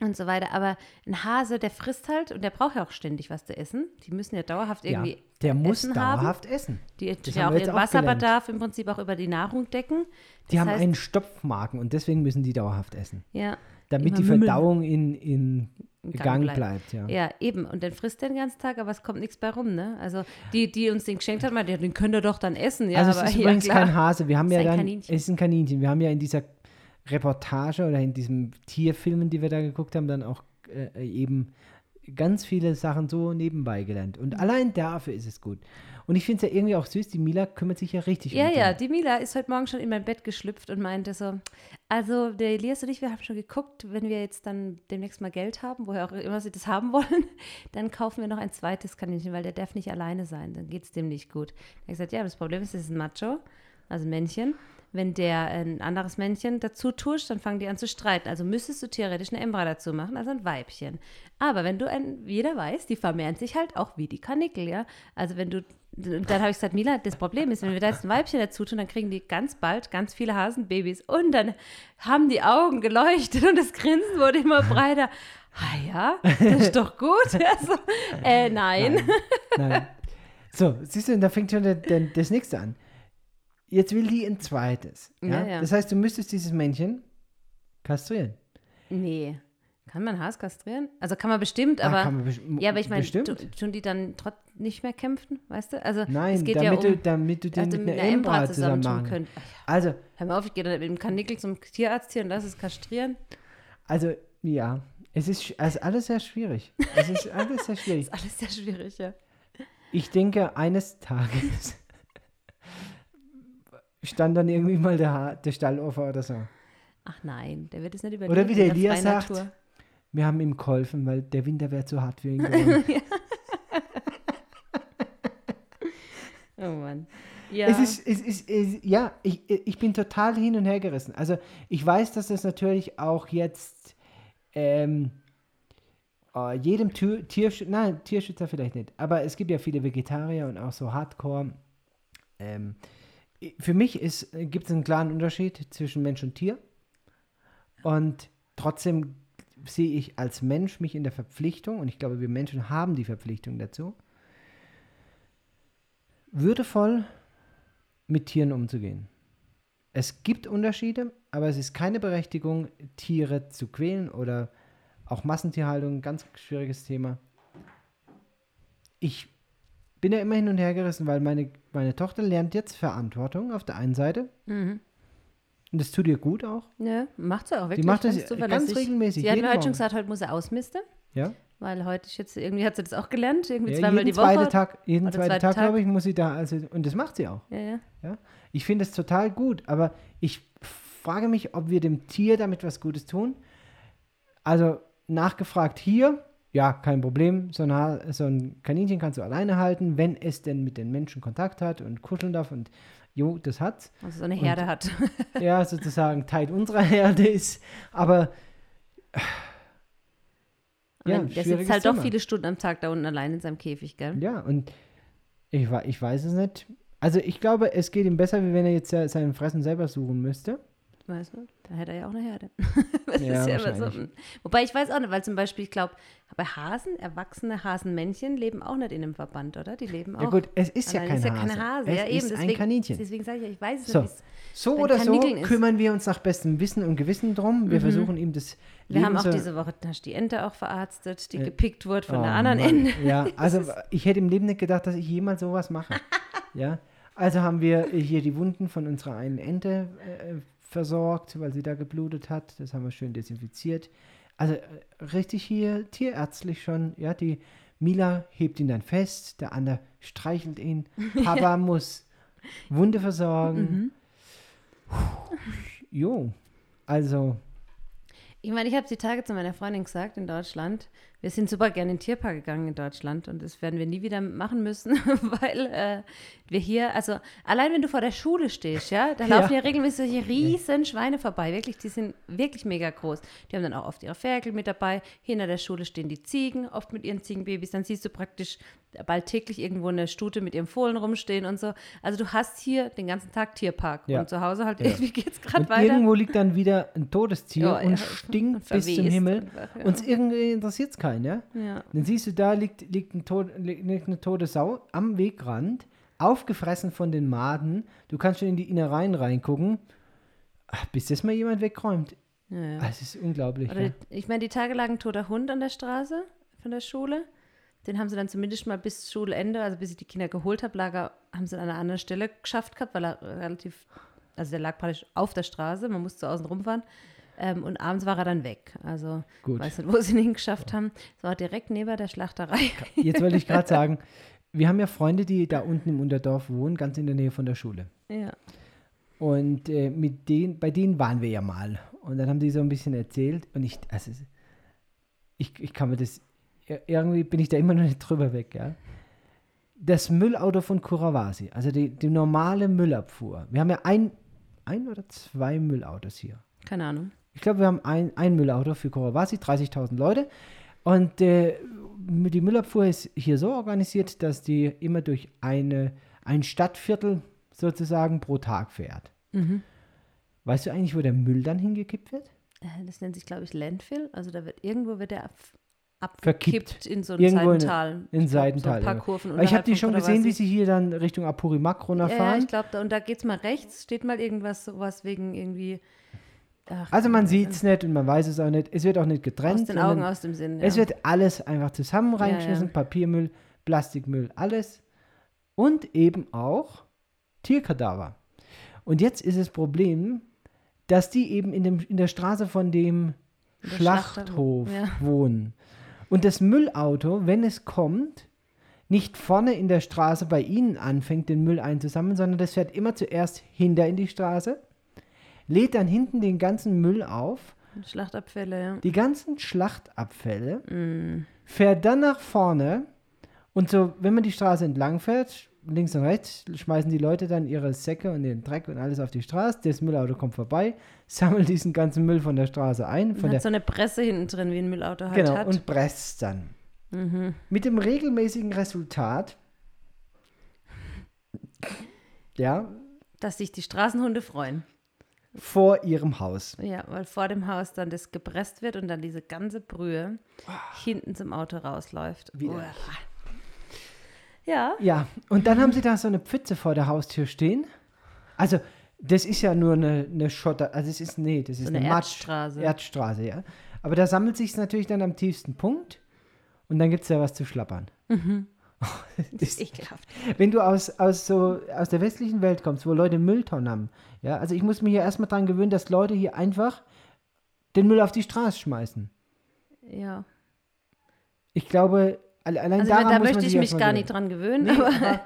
und so weiter. Aber ein Hase, der frisst halt und der braucht ja auch ständig was zu essen. Die müssen ja dauerhaft irgendwie. ja, der muss Essen haben. dauerhaft essen. Die Das ja haben auch ihren auch Wasserbedarf im Prinzip auch über die Nahrung decken. Die Das haben heißt- einen Stopfmagen und deswegen müssen die dauerhaft essen. Ja, Damit Immer die. Verdauung in, in Gang, Gang bleibt. bleibt. ja. ja, eben. Und dann frisst er den ganzen Tag, aber es kommt nichts bei rum, ne? Also die, die uns den geschenkt hat, ja, den könnt ihr doch dann essen. Ja, also es aber ist ja, übrigens klar. kein Hase. Wir haben Es ja ist ein dann, Kaninchen. es ist ein Kaninchen. Wir haben ja in dieser Reportage oder in diesem Tierfilmen, die wir da geguckt haben, dann auch äh, eben ganz viele Sachen so nebenbei gelernt. Mhm. Und allein dafür ist es gut. Und ich finde es ja irgendwie auch süß, die Mila kümmert sich ja richtig Ja, um ja, den. die Mila ist heute Morgen schon in mein Bett geschlüpft und meinte so, also der Elias und ich, wir haben schon geguckt, wenn wir jetzt dann demnächst mal Geld haben, woher auch immer sie das haben wollen, dann kaufen wir noch ein zweites Kaninchen, weil der darf nicht alleine sein, dann geht es dem nicht gut. Er hat gesagt, ja, das Problem ist, es ist ein Macho, also ein Männchen. Wenn der ein anderes Männchen dazu tust, dann fangen die an zu streiten. Also müsstest du theoretisch eine Embra dazu machen, also ein Weibchen. Aber wenn du ein, jeder weiß, die vermehren sich halt auch wie die Kanickel, ja. Also wenn du, dann habe ich gesagt, Mila, das Problem ist, wenn wir da jetzt ein Weibchen dazu tun, dann kriegen die ganz bald ganz viele Hasenbabys und dann haben die Augen geleuchtet und das Grinsen wurde immer breiter. Ah ja, das ist doch gut. Also, äh, nein. Nein. So, siehst du, da fängt schon der, der, das nächste an. Jetzt will die ein zweites. Ja? Ja, ja. Das heißt, du müsstest dieses Männchen kastrieren. Nee. Kann man Haas kastrieren? Also kann man bestimmt, Ah, aber. kann man bes- ja, aber ich meine, tun die dann trotz nicht mehr kämpfen, weißt du? Also Nein, es geht damit, ja um, du, damit du den also mit einer Embra zusammen machen kannst. könnt. Also, Hör mal auf, ich gehe dann mit dem Kanickel zum Tierarzt hier und lass es kastrieren. also, ja, es ist, es ist alles sehr schwierig. Es ist alles sehr schwierig. Ist alles sehr schwierig, ja. Ich denke, eines Tages stand dann irgendwie mal der, Ha- der Stallofer oder so. Ach nein, der wird es nicht überleben. Oder wie der Elias sagt, Natur. wir haben ihm geholfen, weil der Winter wäre zu hart für ihn geworden. Oh Mann. Ja. Es ist, es ist, es, ja, ich, ich bin total hin und her gerissen. Also ich weiß, dass das natürlich auch jetzt ähm, äh, jedem Tür, Tiersch nein, Tierschützer vielleicht nicht, aber es gibt ja viele Vegetarier und auch so Hardcore. Ähm, für mich gibt es einen klaren Unterschied zwischen Mensch und Tier. Und trotzdem sehe ich als Mensch mich in der Verpflichtung, und ich glaube, wir Menschen haben die Verpflichtung dazu, würdevoll mit Tieren umzugehen. Es gibt Unterschiede, aber es ist keine Berechtigung, Tiere zu quälen oder auch Massentierhaltung, ganz schwieriges Thema. Ich bin ja immer hin und her gerissen, weil meine, meine Tochter lernt jetzt Verantwortung auf der einen Seite. Mhm. Und das tut ihr gut auch. Ja, macht sie auch wirklich. macht das ganz regelmäßig, Sie hat mir heute schon gesagt, heute muss er ausmisten, Ja, weil heute ist jetzt, irgendwie hat sie das auch gelernt, irgendwie ja zweimal jeden die Woche. zweiten Tag, jeden zweiten zweiten Tag, Tag. glaube ich, muss sie da, also, und das macht sie auch. Ja, ja. Ja? Ich finde es total gut, aber ich frage mich, ob wir dem Tier damit was Gutes tun. Also nachgefragt hier, ja, kein Problem, so ein, Ha- so ein Kaninchen kannst du alleine halten, wenn es denn mit den Menschen Kontakt hat und kuscheln darf und jo, das hat's. Also so eine Herde hat. Ja, sozusagen Teil unserer Herde ist, aber ja, der sitzt halt doch Thema. viele Stunden am Tag da unten allein in seinem Käfig, gell? Ja, und ich, ich weiß es nicht. Also ich glaube, es geht ihm besser, wie wenn er jetzt sein Fressen selber suchen müsste. Weißt du? Da hätte er ja auch eine Herde. das Ja, ist ja so. Wobei ich weiß auch nicht, weil zum Beispiel, ich glaube, bei Hasen, erwachsene Hasenmännchen leben auch nicht in einem Verband, oder? Die leben auch. Ja gut, es ist ja kein ist ja Hase. keine Hase. Es ja, eben. ist deswegen, ein Kaninchen. Deswegen sage ich ja, ich weiß es So. nicht. So oder so ist. kümmern wir uns nach bestem Wissen und Gewissen drum. Wir versuchen ihm das Wir haben Leben auch so- diese Woche die Ente auch verarztet, die Ja. gepickt wurde von Oh der anderen Mann. Ende. Ja, also ich hätte im Leben nicht gedacht, dass ich jemals sowas mache. ja, also haben wir hier die Wunden von unserer einen Ente äh, versorgt, weil sie da geblutet hat. Das haben wir schön desinfiziert. Also äh, richtig hier tierärztlich schon. Ja, die Mila hebt ihn dann fest, der andere streichelt ihn. Papa muss Wunde versorgen. Mhm. Jo, also Ich meine, ich habe die Tage zu meiner Freundin gesagt in Deutschland, wir sind super gerne in den Tierpark gegangen in Deutschland und das werden wir nie wieder machen müssen, weil äh, wir hier, also allein wenn du vor der Schule stehst, ja, da Ja. laufen ja regelmäßig solche riesen Schweine vorbei, wirklich, die sind wirklich mega groß. Die haben dann auch oft ihre Ferkel mit dabei, hinter der Schule stehen die Ziegen, oft mit ihren Ziegenbabys, dann siehst du praktisch bald täglich irgendwo eine Stute mit ihrem Fohlen rumstehen und so. Also du hast hier den ganzen Tag Tierpark Ja. und zu Hause halt Ja. irgendwie geht's gerade und weiter. irgendwo liegt dann wieder ein Todestier Ja, und ja, stinkt und bis zum Himmel. einfach, ja. Uns irgendwie interessiert es keinen, ja? ja. Dann siehst du, da liegt, liegt, ein Tod, liegt eine tote Sau am Wegrand, aufgefressen von den Maden. Du kannst schon in die Innereien reingucken. Ach, bis das mal jemand wegräumt. Ja, ja. Ah, Es ist unglaublich. Oder Ja. ich meine, die Tage lag ein toter Hund an der Straße von der Schule. Den haben sie dann zumindest mal bis Schulende, also bis ich die Kinder geholt habe, lag er, haben sie an einer anderen Stelle geschafft gehabt, weil er relativ, also der lag praktisch auf der Straße, man musste außen rumfahren. Ähm, und abends war er dann weg. Also Gut. weiß nicht, wo sie ihn hingeschafft haben. Es war direkt neben der Schlachterei. Jetzt wollte ich gerade sagen, wir haben ja Freunde, die da unten im Unterdorf wohnen, ganz in der Nähe von der Schule. ja. Und äh, mit denen, bei denen waren wir ja mal. Und dann haben die so ein bisschen erzählt. Und ich, also, ich, ich kann mir das, ir- irgendwie bin ich da immer noch nicht drüber weg, ja. Das Müllauto von Kurawasi, also die, die normale Müllabfuhr. Wir haben ja ein, ein oder zwei Müllautos hier. Keine Ahnung. Ich glaube, wir haben ein, ein Müllauto für Kurawasi, 30.000 Leute. Und äh, die Müllabfuhr ist hier so organisiert, dass die immer durch eine, ein Stadtviertel sozusagen pro Tag fährt. Mhm. Weißt du eigentlich, wo der Müll dann hingekippt wird? Äh, Das nennt sich, glaube ich, Landfill. Also da wird irgendwo wird der ab, abgekippt in so ein Irgendwo in- Seitental. in Ich glaub, Seitental, So ein paar ja. Kurven ich habe die schon gesehen, wie sie hier dann Richtung Apurimac Ja, ja, runterfahren. ich glaube, da, und da geht es mal rechts, steht mal irgendwas, sowas wegen irgendwie. Ach, also man sieht es nicht und man weiß es auch nicht. Es wird auch nicht getrennt. Aus den Augen, aus dem Sinn. Es ja. wird alles einfach zusammen Ja, reingeschmissen. ja. Papiermüll, Plastikmüll, alles. Und eben auch Tierkadaver. Und jetzt ist das Problem, dass die eben in, dem, in der Straße von dem Der Schlachthof ja. wohnen. Und das Müllauto, wenn es kommt, nicht vorne in der Straße bei ihnen anfängt, den Müll einzusammeln, sondern das fährt immer zuerst hinter in die Straße, lädt dann hinten den ganzen Müll auf, Schlachtabfälle, ja. die ganzen Schlachtabfälle, Mm. fährt dann nach vorne und so, wenn man die Straße entlang fährt, links und rechts, schmeißen die Leute dann ihre Säcke und den Dreck und alles auf die Straße. Das Müllauto kommt vorbei, sammelt diesen ganzen Müll von der Straße ein, von der hat so eine Presse hinten drin, wie ein Müllauto halt Genau, hat. und presst dann. mhm. Mit dem regelmäßigen Resultat, ja, Dass sich die Straßenhunde freuen. Vor ihrem Haus. Ja, weil vor dem Haus dann das gepresst wird und dann diese ganze Brühe hinten zum Auto rausläuft. Ja, Ja, und dann haben sie da so eine Pfütze vor der Haustür stehen. Also, das ist ja nur eine, eine Schotter, also es ist, nee, das ist so eine, eine Erdstraße. Erdstraße, ja. Aber da sammelt sich natürlich dann am tiefsten Punkt und dann gibt es ja was zu schlappern. Das ekelhaft. Wenn du aus, aus, so, aus der westlichen Welt kommst, wo Leute Mülltonnen haben, ja, also ich muss mich ja erstmal dran gewöhnen, dass Leute hier einfach den Müll auf die Straße schmeißen. Ja. Ich glaube, alle- allein Also ich daran da muss man möchte ich sich mich gar nicht dran gewöhnen, Nee, aber aber,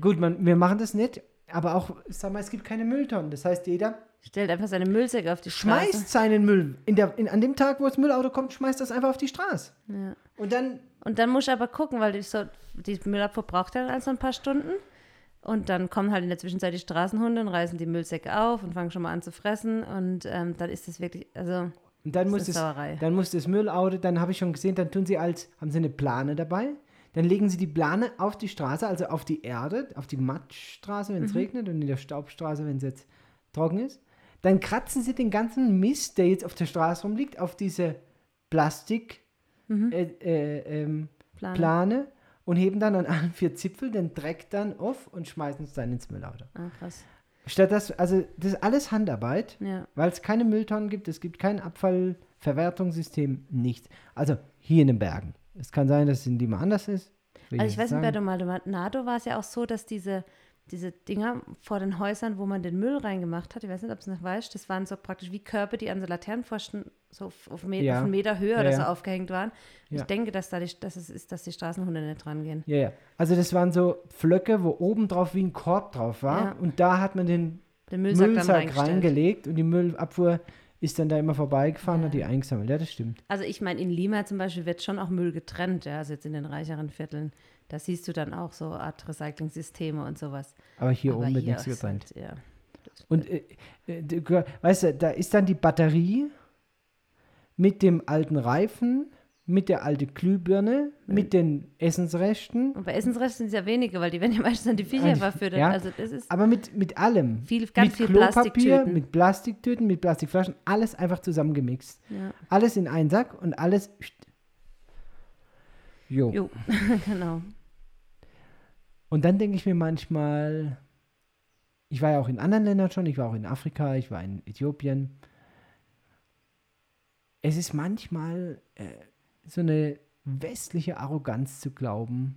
gut, man, wir machen das nicht, aber auch, sag mal, es gibt keine Mülltonnen. Das heißt, jeder stellt einfach seine Müllsäcke auf die Straße. schmeißt seinen Müll. In der, in, an dem Tag, wo das Müllauto kommt, schmeißt das einfach auf die Straße. Ja. Und dann, Und dann muss ich aber gucken, weil die, so, die Müllabfuhr braucht ja dann so ein paar Stunden. Und dann kommen halt in der Zwischenzeit die Straßenhunde und reißen die Müllsäcke auf und fangen schon mal an zu fressen. Und ähm, dann ist es wirklich, also und dann das muss ist das, Sauerei. dann muss das Müllauto, dann habe ich schon gesehen, dann tun sie als, haben sie eine Plane dabei. Dann legen sie die Plane auf die Straße, also auf die Erde, auf die Matschstraße, wenn es Mhm. regnet und in der Staubstraße, wenn es jetzt trocken ist. Dann kratzen sie den ganzen Mist, der jetzt auf der Straße rumliegt, auf diese Plastik äh, äh, ähm, Mhm. Plane. Plane und heben dann an allen vier Zipfel den Dreck dann auf und schmeißen es dann ins Müllauto. Ah, krass. Statt das, also das ist alles Handarbeit, Ja. weil es keine Mülltonnen gibt, es gibt kein Abfallverwertungssystem, nichts. Also hier in den Bergen. Es kann sein, dass es in Lima anders ist. Also ich weiß nicht, bei sagen. Maldonado war es ja auch so, dass diese, diese Dinger vor den Häusern, wo man den Müll reingemacht hat, ich weiß nicht, ob es noch weißt, das waren so praktisch wie Körper, die an so Laternenpfosten so auf, auf, Me Ja. auf einen Meter Höhe Ja, oder so ja. aufgehängt waren. Ich denke, dass, da die, dass es ist, dass die Straßenhunde nicht rangehen. Ja, ja. Also das waren so Pflöcke, wo oben drauf wie ein Korb drauf war. Ja. Und da hat man den Den Müllsack, Müllsack reingelegt und die Müllabfuhr ist dann da immer vorbeigefahren und hat die Ja. eingesammelt. Ja, das stimmt. Also ich meine, in Lima zum Beispiel wird schon auch Müll getrennt, ja, also jetzt in den reicheren Vierteln. Da siehst du dann auch so Art Recycling-Systeme und sowas. Aber hier Aber oben wird nichts getrennt. Halt, ja. Und äh, äh, weißt du, da ist dann die Batterie mit dem alten Reifen, mit der alten Glühbirne, mit den Essensresten, Und bei Essensresten sind es ja wenige, weil die werden ja meistens an die Viecher verfüttert. ja. Also das ist aber mit, mit allem. viel, ganz mit viel Klopapier, Plastiktüten. mit Plastiktüten, mit Plastikflaschen, alles einfach zusammengemixt. ja. Alles in einen Sack und alles. Jo. Jo, genau. Und dann denke ich mir manchmal, ich war ja auch in anderen Ländern schon, ich war auch in Afrika, ich war in Äthiopien. Es ist manchmal äh, so eine westliche Arroganz zu glauben,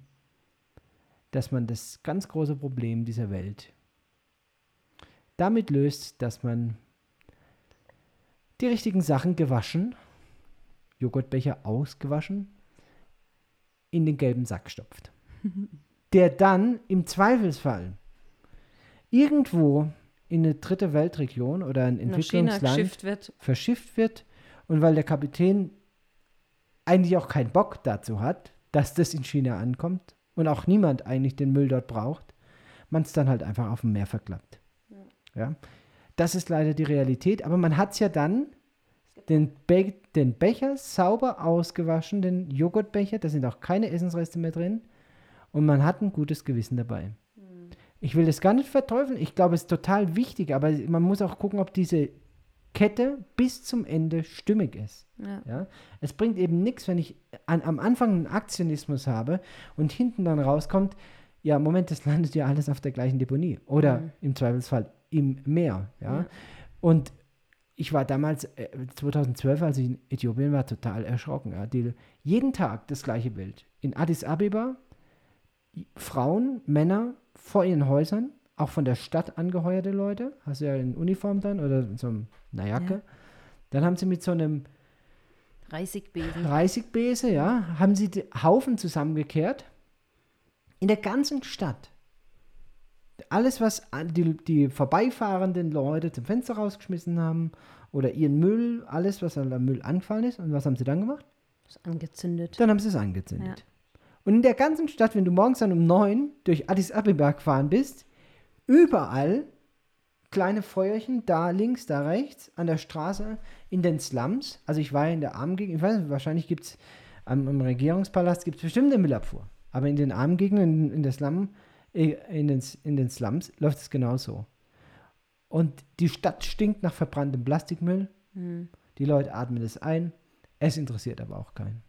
dass man das ganz große Problem dieser Welt damit löst, dass man die richtigen Sachen gewaschen, Joghurtbecher ausgewaschen, in den gelben Sack stopft. Der dann im Zweifelsfall irgendwo in eine dritte Weltregion oder ein Entwicklungsland verschifft wird und weil der Kapitän eigentlich auch keinen Bock dazu hat, dass das in China ankommt und auch niemand eigentlich den Müll dort braucht, man es dann halt einfach auf dem Meer verklappt. Ja. Das ist leider die Realität, aber man hat es ja dann den, Be den Becher sauber ausgewaschen, den Joghurtbecher, da sind auch keine Essensreste mehr drin und man hat ein gutes Gewissen dabei. Ich will das gar nicht verteufeln, ich glaube, es ist total wichtig, aber man muss auch gucken, ob diese Kette bis zum Ende stimmig ist. Ja. Ja? Es bringt eben nichts, wenn ich an, am Anfang einen Aktionismus habe und hinten dann rauskommt, ja, Moment, das landet ja alles auf der gleichen Deponie oder Mhm. im Zweifelsfall im Meer. Ja? Ja. Und ich war damals, äh, 2012, als ich in Äthiopien war, total erschrocken. Ja? Die, jeden Tag das gleiche Bild. In Addis Abeba, Frauen, Männer vor ihren Häusern, auch von der Stadt angeheuerte Leute, hast du ja in Uniform dann oder in so einer Jacke. Ja. Dann haben sie mit so einem Reisigbesen. Reisigbese, ja, haben sie die Haufen zusammengekehrt. In der ganzen Stadt. Alles, was die, die vorbeifahrenden Leute zum Fenster rausgeschmissen haben oder ihren Müll, alles, was an der Müll angefallen ist. Und was haben sie dann gemacht? Ist angezündet. Dann haben sie es angezündet. Und in der ganzen Stadt, wenn du morgens dann um neun durch Addis Abeba gefahren bist, überall kleine Feuerchen, da links, da rechts, an der Straße, in den Slums. Also ich war in der Armgegend, ich weiß nicht, wahrscheinlich gibt es am, am Regierungspalast gibt es bestimmt eine Müllabfuhr. Aber in den Armgegenden, in, in der Slum, äh, in den, in den Slums läuft es genauso. Und die Stadt stinkt nach verbranntem Plastikmüll. Hm. Die Leute atmen es ein. Es interessiert aber auch keinen.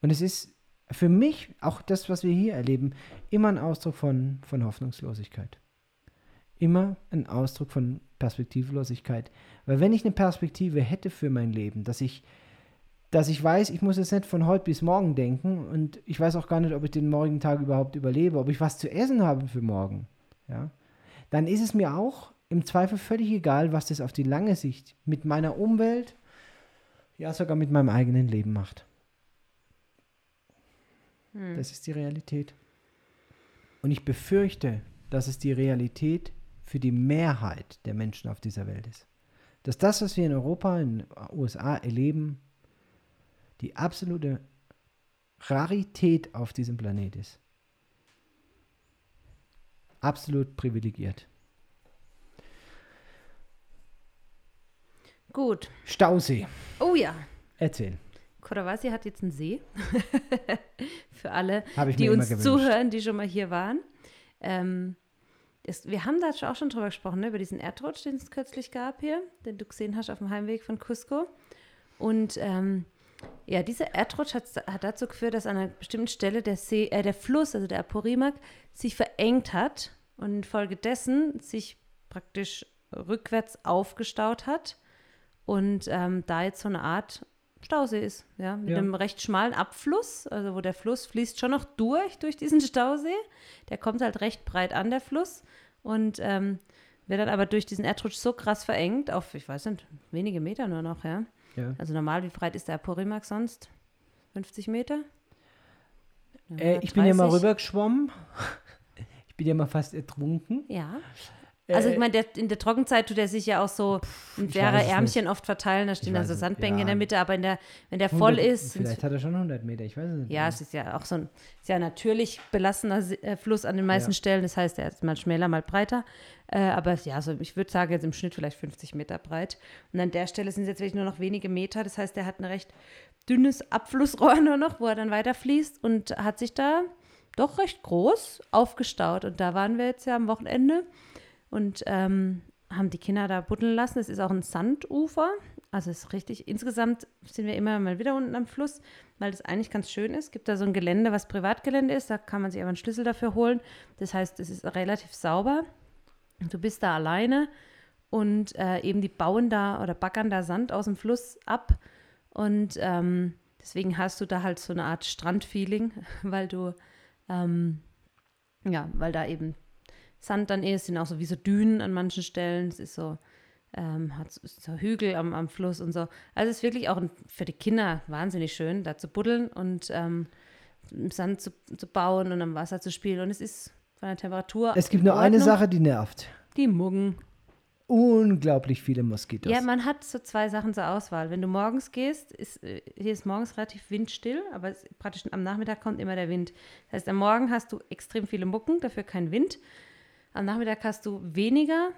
Und es ist für mich, auch das, was wir hier erleben, immer ein Ausdruck von, von Hoffnungslosigkeit. Immer ein Ausdruck von Perspektivlosigkeit. Weil wenn ich eine Perspektive hätte für mein Leben, dass ich, dass ich weiß, ich muss jetzt nicht von heute bis morgen denken und ich weiß auch gar nicht, ob ich den morgigen Tag überhaupt überlebe, ob ich was zu essen habe für morgen, ja, dann ist es mir auch im Zweifel völlig egal, was das auf die lange Sicht mit meiner Umwelt, ja sogar mit meinem eigenen Leben macht. Hm. Das ist die Realität. Und ich befürchte, dass es die Realität für die Mehrheit der Menschen auf dieser Welt ist. Dass das, was wir in Europa, in den USA erleben, die absolute Rarität auf diesem Planet ist. Absolut privilegiert. Gut. Stausee. Oh ja. Erzähl. Kodawasi hat jetzt einen See. Für alle, die uns zuhören, die schon mal hier waren. Ähm, ist, wir haben da auch schon drüber gesprochen, ne, über diesen Erdrutsch, den es kürzlich gab hier, den du gesehen hast auf dem Heimweg von Cusco. Und ähm, ja, dieser Erdrutsch hat, hat dazu geführt, dass an einer bestimmten Stelle der, See, äh, der Fluss, also der Apurimak, sich verengt hat und infolgedessen sich praktisch rückwärts aufgestaut hat und ähm, da jetzt so eine Art Stausee ist, ja, mit Ja. einem recht schmalen Abfluss, also wo der Fluss fließt schon noch durch, durch diesen Stausee. Der kommt halt recht breit an, der Fluss, und ähm, wird dann aber durch diesen Erdrutsch so krass verengt, auf, ich weiß nicht, wenige Meter nur noch, ja. Ja. Also normal, wie breit ist der Apurimak sonst? 50 Meter? Äh, ich bin ja mal 30? rübergeschwommen. Ich bin ja mal fast ertrunken. Ja. Also ich Äh, meine, der, in der Trockenzeit tut er sich ja auch so in ich faire weiß es Ärmchen oft verteilen, da stehen dann so Sandbänke ja. in der Mitte, aber der, wenn der voll 100 ist, Vielleicht hat er schon 100 Meter, ich weiß es nicht. Ja, es ist ja auch so ein ist ja natürlich belassener Se- äh, Fluss an den meisten Ja. Stellen. Das heißt, er ist mal schmäler, mal breiter. Äh, aber ja, so, ich würde sagen, jetzt im Schnitt vielleicht 50 Meter breit. Und an der Stelle sind es jetzt wirklich nur noch wenige Meter. Das heißt, er hat ein recht dünnes Abflussrohr nur noch, wo er dann weiterfließt und hat sich da doch recht groß aufgestaut. Und da waren wir jetzt ja am Wochenende und ähm, haben die Kinder da buddeln lassen. Es ist auch ein Sandufer. Also ist richtig, insgesamt sind wir immer mal wieder unten am Fluss, weil das eigentlich ganz schön ist. Es gibt da so ein Gelände, was Privatgelände ist, da kann man sich aber einen Schlüssel dafür holen. Das heißt, es ist relativ sauber. Du bist da alleine und äh, eben die bauen da oder baggern da Sand aus dem Fluss ab. Und ähm, deswegen hast du da halt so eine Art Strandfeeling, weil du, ähm, ja, weil da eben Sand dann ist, sind auch so wie so Dünen an manchen Stellen. Es ist so, ähm, hat so, Hügel am, am Fluss und so. Also es ist wirklich auch ein, für die Kinder wahnsinnig schön, da zu buddeln und ähm, im Sand zu, zu bauen und am Wasser zu spielen. Und es ist von der Temperatur. Es gibt nur eine. Sache, die nervt. Die Muggen. Unglaublich viele Moskitos. Ja, man hat so zwei Sachen zur Auswahl. Wenn du morgens gehst, ist, äh, hier ist morgens relativ windstill, aber praktisch am Nachmittag kommt immer der Wind. Das heißt, am Morgen hast du extrem viele Mucken, dafür kein Wind. Am Nachmittag hast du weniger,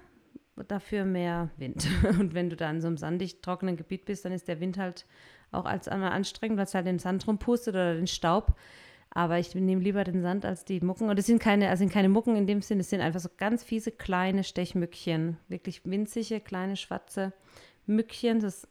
dafür mehr Wind. Und wenn du da in so einem sandig trockenen Gebiet bist, dann ist der Wind halt auch als einmal anstrengend, weil es halt den Sand rumpustet oder den Staub. Aber ich nehme lieber den Sand als die Mucken. Und es sind keine, also sind keine Mucken in dem Sinne, es sind einfach so ganz fiese kleine Stechmückchen. Wirklich winzige, kleine, schwarze Mückchen. Das,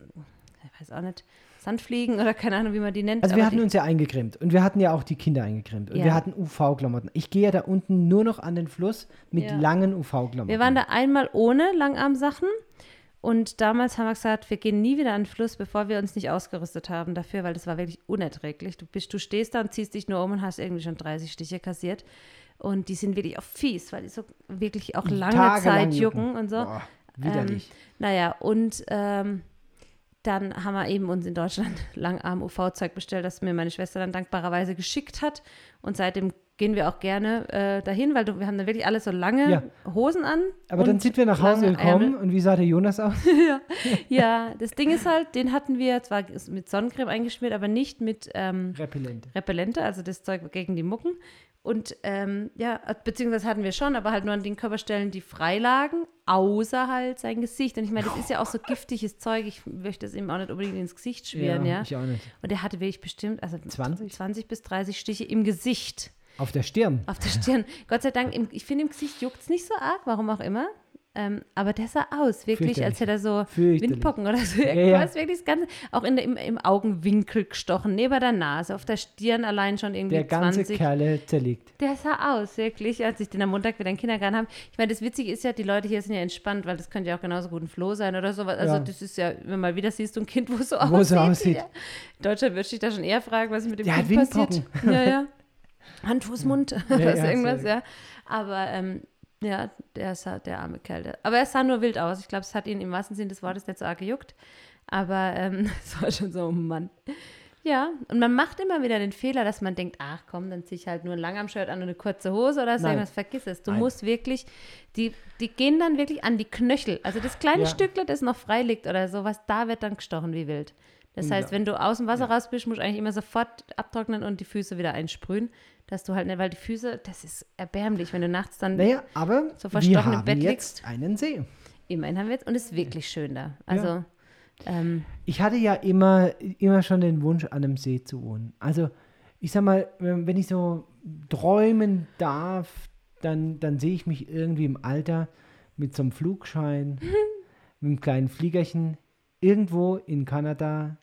ich weiß auch nicht, Sandfliegen oder keine Ahnung, wie man die nennt. Also wir hatten uns ja eingecremt und wir hatten ja auch die Kinder eingecremt und Ja. wir hatten UV-Klamotten. Ich gehe ja da unten nur noch an den Fluss mit Ja. langen UV-Klamotten. Wir waren da einmal ohne Langarmsachen. Und damals haben wir gesagt, wir gehen nie wieder an den Fluss, bevor wir uns nicht ausgerüstet haben dafür, weil das war wirklich unerträglich. Du, bist, du stehst da und ziehst dich nur um und hast irgendwie schon 30 Stiche kassiert. Und die sind wirklich auch fies, weil die so wirklich auch lange Tagelang Zeit jucken und so. Boah, widerlich. Naja, und ähm, dann haben wir eben uns in Deutschland Langarm-UV-Zeug bestellt, das mir meine Schwester dann dankbarerweise geschickt hat. Und seitdem gehen wir auch gerne äh, dahin, weil du, wir haben dann wirklich alle so lange Ja. Hosen an. Aber dann sind wir nach Hause gekommen Ärmel. und wie sah der Jonas aus? Ja, das Ding ist halt, den hatten wir zwar mit Sonnencreme eingeschmiert, aber nicht mit ähm, Repellent. Repellente, also das Zeug gegen die Mucken. Und ähm, ja, beziehungsweise hatten wir schon, aber halt nur an den Körperstellen, die frei lagen, außer halt sein Gesicht. Und ich meine, das ist ja auch so giftiges Zeug, ich möchte es ihm auch nicht unbedingt ins Gesicht schmieren, ja. Ich auch nicht. Und er hatte wirklich bestimmt, also 20? 20 bis 30 Stiche im Gesicht, Auf der Stirn. auf der Stirn. Gott sei Dank, im, ich finde, im Gesicht juckt es nicht so arg, warum auch immer. Ähm, aber der sah aus, wirklich, als hätte er so. Windpocken oder so. ja. Irgendwas, wirklich das Ganze, auch in der, im, im Augenwinkel gestochen, neben der Nase, auf der Stirn allein schon irgendwie Der ganze 20. Kerle zerlegt. Der sah aus, wirklich, als ich den am Montag wieder in den Kindergarten habe. Ich meine, das Witzige ist ja, die Leute hier sind ja entspannt, weil das könnte ja auch genauso gut ein Floh sein oder sowas. Also Ja. das ist ja, wenn mal wieder siehst du ein Kind, wo so Wo aussieht. so aussieht. Ja. Deutscher würde ich da schon eher fragen, was mit dem Der Kind passiert. Ja, ja. Hand, Fuß, Mund, Ja, ja, irgendwas, ja. Aber ähm, ja, der, sah, der arme Kerl. Der, aber er sah nur wild aus. Ich glaube, es hat ihn im wahrsten Sinne des Wortes nicht so arg gejuckt. Aber ähm, es war schon so, oh Mann. Ja, und man macht immer wieder den Fehler, dass man denkt, ach komm, dann ziehe ich halt nur ein Langarm-Shirt an und eine kurze Hose oder so Nein. irgendwas. Vergiss es. Du Nein. musst wirklich, die, die gehen dann wirklich an die Knöchel. Also das kleine Ja. Stückle, das noch frei liegt oder sowas, da wird dann gestochen wie wild. Das heißt, Ja. wenn du aus dem Wasser raus bist, musst du eigentlich immer sofort abtrocknen und die Füße wieder einsprühen, dass du halt nicht, weil die Füße, das ist erbärmlich, wenn du nachts dann Naja, aber So wir verstochen im Bett jetzt einen See. immerhin haben wir jetzt und es ist wirklich schön da. Also, ähm, Ich hatte ja immer, immer schon den Wunsch, an einem See zu wohnen. Also, ich sag mal, wenn wenn ich so träumen darf, dann, dann sehe ich mich irgendwie im Alter mit so einem Flugschein, mit einem kleinen Fliegerchen, irgendwo in Kanada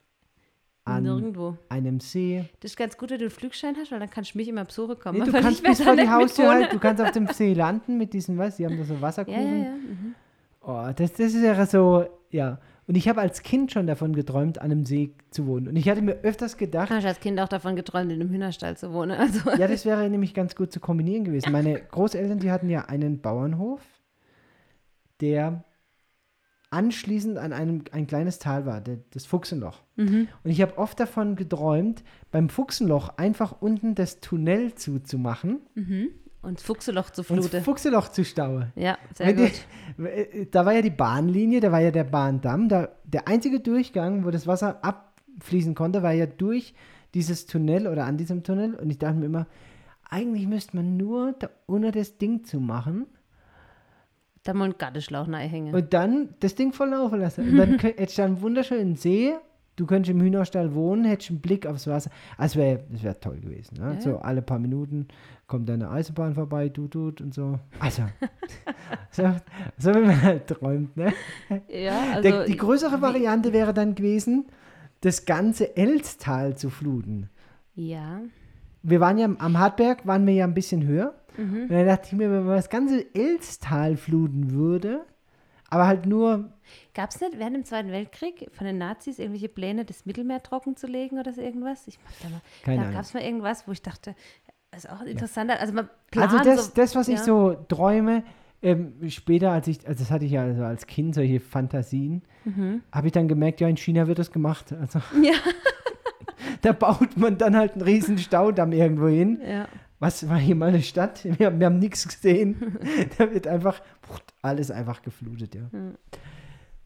an nirgendwo. einem See. Das ist ganz gut, wenn du einen Flugschein hast, weil dann kannst du mich immer besuchen kommen. Nee, du kannst bis vor die Haustür halt, du kannst auf dem See landen mit diesen, was, die haben da so Ja, Wasserkuchen. ja, ja. Mhm. Oh, das, das ist ja so, ja. Und ich habe als Kind schon davon geträumt, an einem See zu wohnen. Und ich hatte mir öfters gedacht, Ich habe als Kind auch davon geträumt, in einem Hühnerstall zu wohnen. Also, ja, das wäre nämlich ganz gut zu kombinieren gewesen. Meine Großeltern, die hatten ja einen Bauernhof, der anschließend an einem ein kleines Tal war, der, das Fuchsenloch. mhm. Und ich habe oft davon geträumt, beim Fuchsenloch einfach unten das Tunnel zuzumachen Mhm. und Fuchseloch zu und das Flute. Fuchsenloch zu stauen. Ja, sehr Wenn gut. die- Da war ja die Bahnlinie, da war ja der Bahndamm. Da, der einzige Durchgang, wo das Wasser abfließen konnte, war ja durch dieses Tunnel oder an diesem Tunnel. Und ich dachte mir immer, eigentlich müsste man nur da unter das Ding zu machen Da mal einen Gartenschlauch hängen. und dann das Ding volllaufen lassen. Und dann hättest du einen wunderschönen See. Du könntest im Hühnerstall wohnen, hättest einen Blick aufs Wasser. Also wär, das wäre toll gewesen. Ne? Ja, So alle paar Minuten kommt eine Eisenbahn vorbei, tut, tut und so. Also, so, so wie man halt träumt. Ne? Ja, also Der, die größere Variante wäre dann gewesen, das ganze Elztal zu fluten. ja. Wir waren ja am Hartberg, waren wir ja ein bisschen höher. Mhm. Und dann dachte ich mir, wenn man das ganze Elztal fluten würde, aber halt nur, Gab es nicht während dem Zweiten Weltkrieg von den Nazis irgendwelche Pläne, das Mittelmeer trocken zu legen oder so irgendwas? Ich, da mal- Keine da gab es mal irgendwas, wo ich dachte, das ist auch interessant. Also man also das, so, das was ich ja. so träume, ähm, später, als ich, also das hatte ich ja so als Kind, solche Fantasien, habe ich dann gemerkt, ja, in China wird das gemacht. Also Mhm. Ja. da baut man dann halt einen riesen Staudamm irgendwo hin. ja. Was war hier mal eine Stadt? Wir haben, wir haben nichts gesehen. da wird einfach alles einfach geflutet, ja. Hm.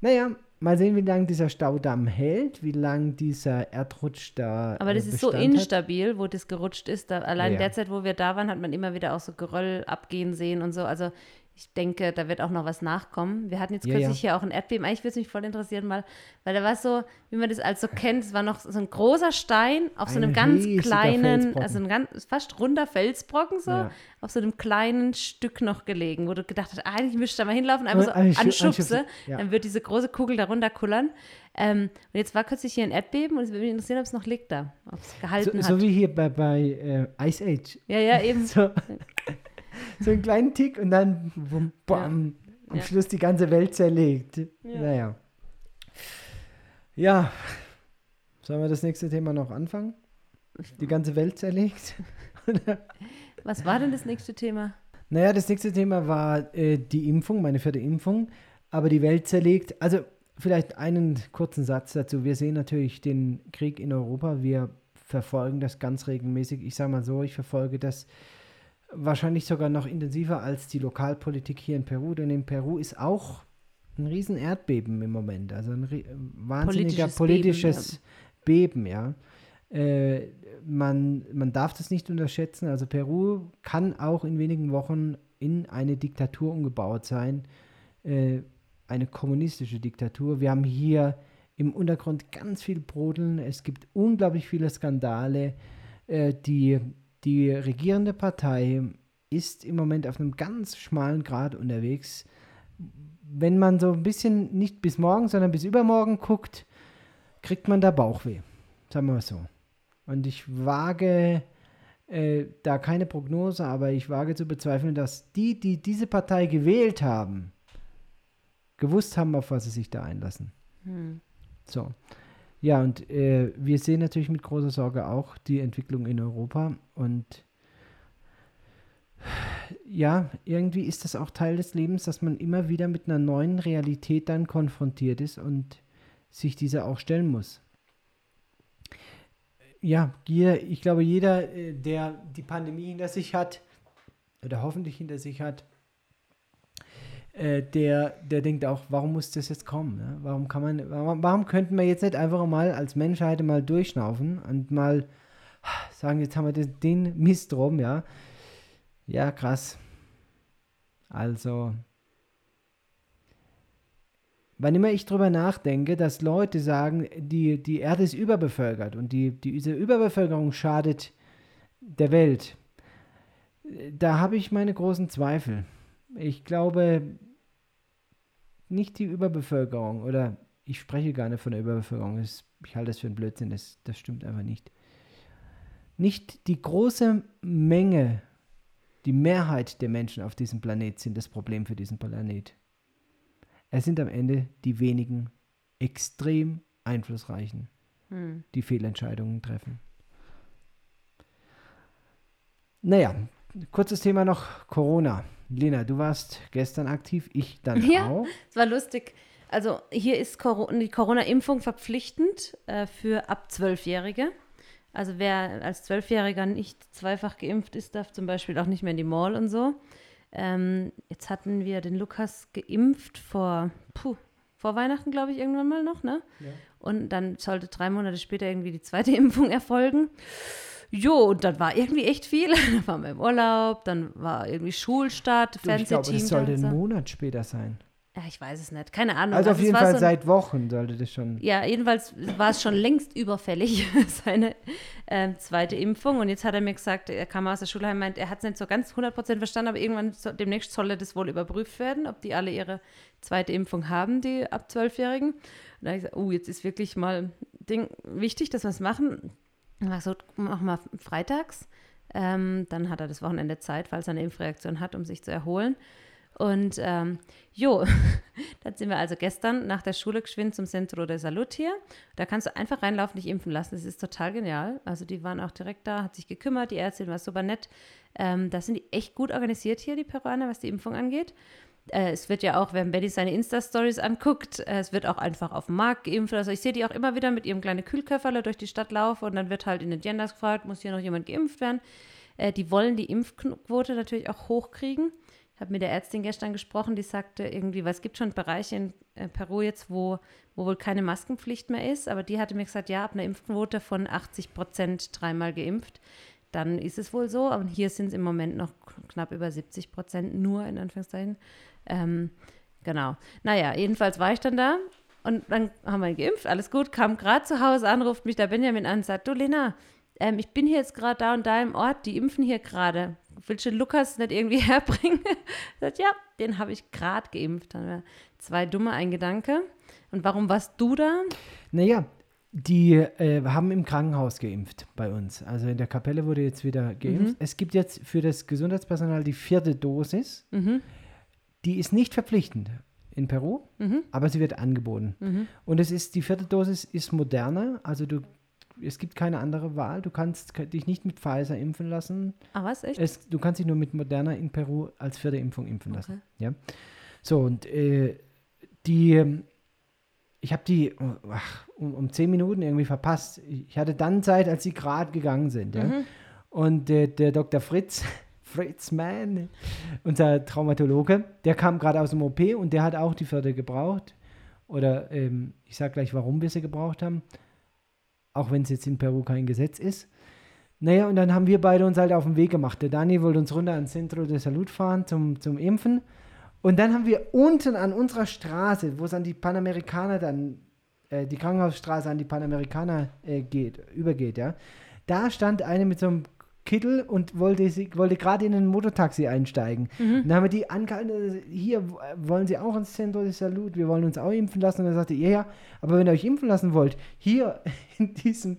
Naja, mal sehen, wie lange dieser Staudamm hält, wie lange dieser Erdrutsch da. Aber das äh, ist so Bestand hat. instabil, wo das gerutscht ist. Da, allein Ja. derzeit, wo wir da waren, hat man immer wieder auch so Geröll abgehen sehen und so. Also ich denke, da wird auch noch was nachkommen. Wir hatten jetzt Ja, kürzlich ja. hier auch ein Erdbeben. Eigentlich würde es mich voll interessieren, mal, weil da war so, wie man das also kennt, es war noch so ein großer Stein auf so Ein einem ganz kleinen, also ein ganz fast runder Felsbrocken so, Ja. auf so einem kleinen Stück noch gelegen, wo du gedacht hast, eigentlich müsste ich da mal hinlaufen, einfach so anschub- anschubse, dann wird diese große Kugel da runterkullern. Ähm, und jetzt war kürzlich hier ein Erdbeben und es würde mich interessieren, ob es noch liegt da, ob es So, gehalten so hat. wie hier bei, bei äh, Ice Age. ja, ja, eben. So, so einen kleinen Tick und dann wum, bam, am Ja. Schluss die ganze Welt zerlegt. Ja. Naja. Ja. Sollen wir das nächste Thema noch anfangen? Die ganze Welt zerlegt? Was war denn das nächste Thema? Naja, das nächste Thema war äh, die Impfung, meine vierte Impfung, aber die Welt zerlegt. Also vielleicht einen kurzen Satz dazu. Wir sehen natürlich den Krieg in Europa. Wir verfolgen das ganz regelmäßig. Ich sage mal so, ich verfolge das wahrscheinlich sogar noch intensiver als die Lokalpolitik hier in Peru, denn in Peru ist auch ein riesen Erdbeben im Moment. Also ein wahnsinniger Politisches politisches Beben, ja. Äh, man, man darf das nicht unterschätzen. Also Peru kann auch in wenigen Wochen in eine Diktatur umgebaut sein. Äh, eine kommunistische Diktatur. Wir haben hier im Untergrund ganz viel Brodeln. Es gibt unglaublich viele Skandale. Äh, die, die regierende Partei ist im Moment auf einem ganz schmalen Grad unterwegs. Wenn man so ein bisschen nicht bis morgen, sondern bis übermorgen guckt, kriegt man da Bauchweh. Sagen wir mal so. Und ich wage äh, da keine Prognose, aber ich wage zu bezweifeln, dass die, die diese Partei gewählt haben, gewusst haben, auf was sie sich da einlassen. Hm. So. Ja, und äh, wir sehen natürlich mit großer Sorge auch die Entwicklung in Europa. Und ja, irgendwie ist das auch Teil des Lebens, dass man immer wieder mit einer neuen Realität dann konfrontiert ist und sich dieser auch stellen muss. Ja, jeder, ich glaube, jeder, äh, der die Pandemie hinter sich hat, oder hoffentlich hinter sich hat, äh, der, der denkt auch, warum muss das jetzt kommen? Ne? Warum kann man, warum, warum könnten wir jetzt nicht einfach mal als Menschheit mal durchschnaufen und mal sagen, jetzt haben wir den, Mist rum, ja? Ja, krass. Also, wann immer ich drüber nachdenke, dass Leute sagen, die, die Erde ist überbevölkert und die, die, diese Überbevölkerung schadet der Welt, da habe ich meine großen Zweifel. Ich glaube nicht die Überbevölkerung oder ich spreche gar nicht von der Überbevölkerung. Ich halte das für einen Blödsinn. Das, das stimmt einfach nicht. Nicht die große Menge, die Mehrheit der Menschen auf diesem Planet sind das Problem für diesen Planet. Es sind am Ende die wenigen extrem einflussreichen, Hm. die Fehlentscheidungen treffen. Naja, kurzes Thema noch Corona. Lena, du warst gestern aktiv, ich dann Ja. auch. Es war lustig. Also hier ist die Corona-Impfung verpflichtend äh, für ab Zwölfjährige. Also wer als Zwölfjähriger nicht zweifach geimpft ist, darf zum Beispiel auch nicht mehr in die Mall und so. Ähm, jetzt hatten wir den Lukas geimpft vor, puh, vor Weihnachten, glaube ich, irgendwann mal noch, ne? Ja. Und dann sollte drei Monate später irgendwie die zweite Impfung erfolgen. Jo, und dann war irgendwie echt viel. Dann waren wir im Urlaub, dann war irgendwie Schulstart, Du, ich glaube, Fernsehteam. das da sollte und einen. Monat später sein. Ja, ich weiß es nicht. Keine Ahnung. Also auf es jeden Fall so ein- seit Wochen sollte das schon. Ja, jedenfalls war es schon längst überfällig, seine ähm, zweite Impfung. Und jetzt hat er mir gesagt, er kam aus der Schule heim, meint, er hat es nicht so ganz 100% verstanden, aber irgendwann so, demnächst solle das wohl überprüft werden, ob die alle ihre zweite Impfung haben, die ab 12-Jährigen. Und da habe ich gesagt, oh, jetzt ist wirklich mal Ding, wichtig, dass wir es machen. Und er so, mach mal freitags. Ähm, dann hat er das Wochenende Zeit, falls er eine Impfreaktion hat, um sich zu erholen. Und ähm, jo, dann sind wir also gestern nach der Schule geschwind zum Centro de Salud hier. Da kannst du einfach reinlaufen, dich impfen lassen. Das ist total genial. Also die waren auch direkt da, hat sich gekümmert, die Ärztin war super nett. Ähm, da sind die echt gut organisiert hier, die Peruaner, was die Impfung angeht. Äh, es wird ja auch, wenn Betty seine Insta-Stories anguckt, äh, es wird auch einfach auf dem Markt geimpft. Also ich sehe die auch immer wieder mit ihrem kleinen Kühlköfferle durch die Stadt laufen und dann wird halt in den Genders gefragt, muss hier noch jemand geimpft werden. Äh, die wollen die Impfquote natürlich auch hochkriegen. Ich habe mit der Ärztin gestern gesprochen, die sagte irgendwie, weil es gibt schon Bereiche in äh, Peru jetzt, wo, wo wohl keine Maskenpflicht mehr ist, aber die hatte mir gesagt, ja, ab einer Impfquote von 80 Prozent dreimal geimpft, dann ist es wohl so. Aber hier sind es im Moment noch knapp über 70 Prozent, nur in Anführungszeichen. Ähm, genau. Naja, jedenfalls war ich dann da und dann haben wir geimpft, alles gut, kam gerade zu Hause an, ruft mich der Benjamin an und sagt, du Lena, ähm, ich bin hier jetzt gerade da und da im Ort, die impfen hier gerade. Willst du Lukas nicht irgendwie herbringen? sagt, ja, den habe ich gerade geimpft. Dann wir zwei dumme, ein Gedanke. Und warum warst du da? Naja, die äh, haben im Krankenhaus geimpft bei uns. Also in der Kapelle wurde jetzt wieder geimpft. Mhm. Es gibt jetzt für das Gesundheitspersonal die vierte Dosis. Mhm. Die ist nicht verpflichtend in Peru, Mhm. aber sie wird angeboten. Mhm. Und es ist, die vierte Dosis ist moderner, also du, es gibt keine andere Wahl. Du kannst dich nicht mit Pfizer impfen lassen. Ah, was? Echt? Es, du kannst dich nur mit Moderna in Peru als vierte Impfung impfen lassen. Okay. Ja. So, und äh, die, ähm, ich habe die oh, ach, um, um zehn Minuten irgendwie verpasst. Ich hatte dann Zeit, als sie gerade gegangen sind. Ja. Mhm. Und äh, der Dr. Fritz, Fritz Mann, unser Traumatologe, der kam gerade aus dem OP und der hat auch die vierte gebraucht. Oder ähm, ich sage gleich, warum wir sie gebraucht haben. Auch wenn es jetzt in Peru kein Gesetz ist. Naja, und dann haben wir beide uns halt auf den Weg gemacht. Der Dani wollte uns runter ans Centro de Salud fahren zum, zum Impfen. Und dann haben wir unten an unserer Straße, wo es an die Panamerikaner dann, äh, die Krankenhausstraße an die Panamerikaner äh, geht, übergeht, ja, da stand eine mit so einem Kittel und wollte, sie- wollte gerade in ein Motortaxi einsteigen. Und dann haben wir die angehalten, äh, hier wollen Sie auch ins Centro de Salud, wir wollen uns auch impfen lassen. Und er sagte, ja, ja, aber wenn ihr euch impfen lassen wollt, hier in diesem,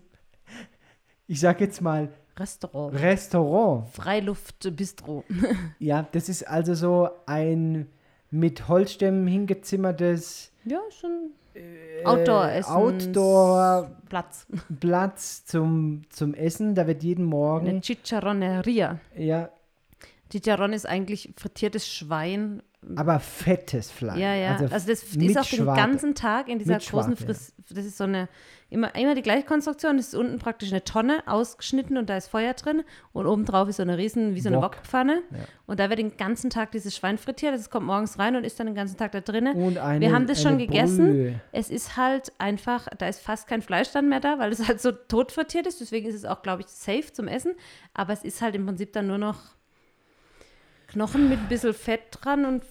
ich sag jetzt mal, Restaurant. Restaurant, Freiluft-Bistro. ja, das ist also so ein mit Holzstämmen hingezimmertes ja, schon äh, Outdoor-Essens- Outdoor Platz. Platz zum, zum Essen. Da wird jeden Eine Morgen, Chicharroneria. ja, Chicharron ist eigentlich frittiertes Schwein. aber fettes Fleisch. Ja, ja. Also, das mit ist auch den ganzen Tag in dieser großen Friss. Das ist so eine, immer, immer die gleiche Konstruktion. Das ist unten praktisch eine Tonne ausgeschnitten und da ist Feuer drin. Und obendrauf ist so eine riesen, wie so eine Wok. Wokpfanne. Ja. Und da wird den ganzen Tag dieses Schwein frittiert. Das kommt morgens rein und ist dann den ganzen Tag da drinnen. Und eine, Wir haben das schon eine gegessen. Brühe. Es ist halt einfach, da ist fast kein Fleisch dann mehr da, weil es halt so tot frittiert ist. Deswegen ist es auch, glaube ich, safe zum Essen. Aber es ist halt im Prinzip dann nur noch Knochen mit ein bisschen Fett dran und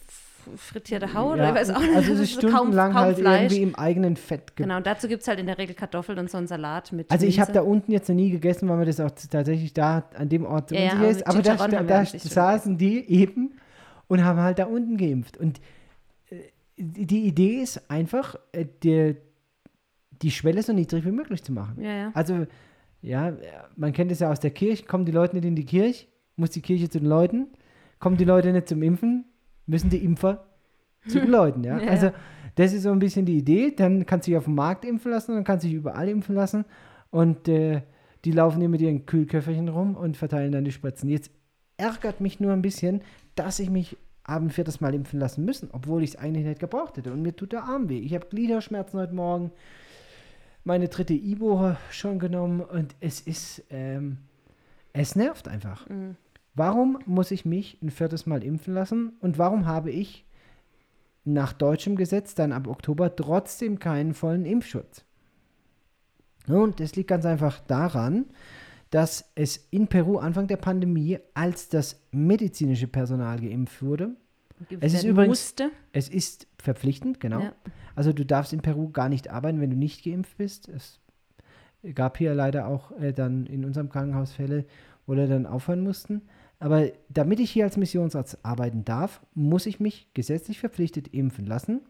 frittierte Haut. Ja, oder ich weiß auch nicht. also es ist stundenlang halt irgendwie im eigenen Fett ge Genau, und dazu gibt es halt in der Regel Kartoffeln und so einen Salat mit Also ich habe da unten jetzt noch nie gegessen, weil mir das auch tatsächlich da an dem Ort Ja, ja, unsicher aber ist. Aber da, da, da saßen die eben und haben halt da unten geimpft. Und äh, die die Idee ist einfach, äh, die, die Schwelle so niedrig wie möglich zu machen. Ja, ja. Also, ja, man kennt es ja aus der Kirche, kommen die Leute nicht in die Kirche, muss die Kirche zu den Leuten, kommen die Leute nicht zum Impfen, müssen die Impfer zu den Leuten, ja. Ja. Also, das ist so ein bisschen die Idee. Dann kannst du dich auf dem Markt impfen lassen, dann kannst du dich überall impfen lassen und äh, die laufen hier mit ihren Kühlköfferchen rum und verteilen dann die Spritzen. Jetzt ärgert mich nur ein bisschen, dass ich mich habe ein viertes Mal impfen lassen müssen, obwohl ich es eigentlich nicht gebraucht hätte. Und mir tut der Arm weh. Ich habe Gliederschmerzen heute Morgen, meine dritte Ibo schon genommen und es ist, ähm, es nervt einfach. Mhm. Warum muss ich mich ein viertes Mal impfen lassen und warum habe ich nach deutschem Gesetz dann ab Oktober trotzdem keinen vollen Impfschutz? Nun, das liegt ganz einfach daran, dass es in Peru Anfang der Pandemie, als das medizinische Personal geimpft wurde, Es ist übrigens- Musste. es ist verpflichtend, genau. Ja. Also du darfst in Peru gar nicht arbeiten, wenn du nicht geimpft bist. Es gab hier leider auch äh, dann in unserem Krankenhaus Fälle, wo wir dann aufhören mussten. Aber damit ich hier als Missionsarzt arbeiten darf, muss ich mich gesetzlich verpflichtet impfen lassen.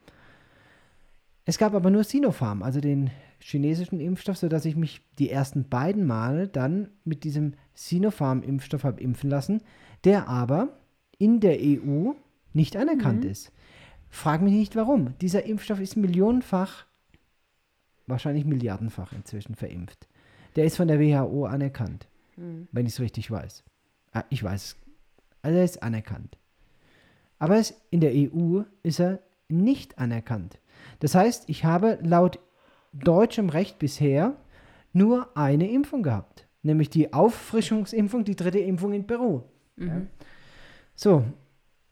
Es gab aber nur Sinopharm, also den chinesischen Impfstoff, sodass ich mich die ersten beiden Male dann mit diesem Sinopharm-Impfstoff habe impfen lassen, der aber in der EU nicht anerkannt ist. Frag mich nicht warum. Dieser Impfstoff ist millionenfach, wahrscheinlich milliardenfach inzwischen verimpft. Der ist von der WHO anerkannt, wenn ich es richtig weiß. Ah, ich weiß. es. Also er ist anerkannt. Aber in der EU ist er nicht anerkannt. Das heißt, ich habe laut deutschem Recht bisher nur eine Impfung gehabt. Nämlich die Auffrischungsimpfung, die dritte Impfung in Peru. Ja. So,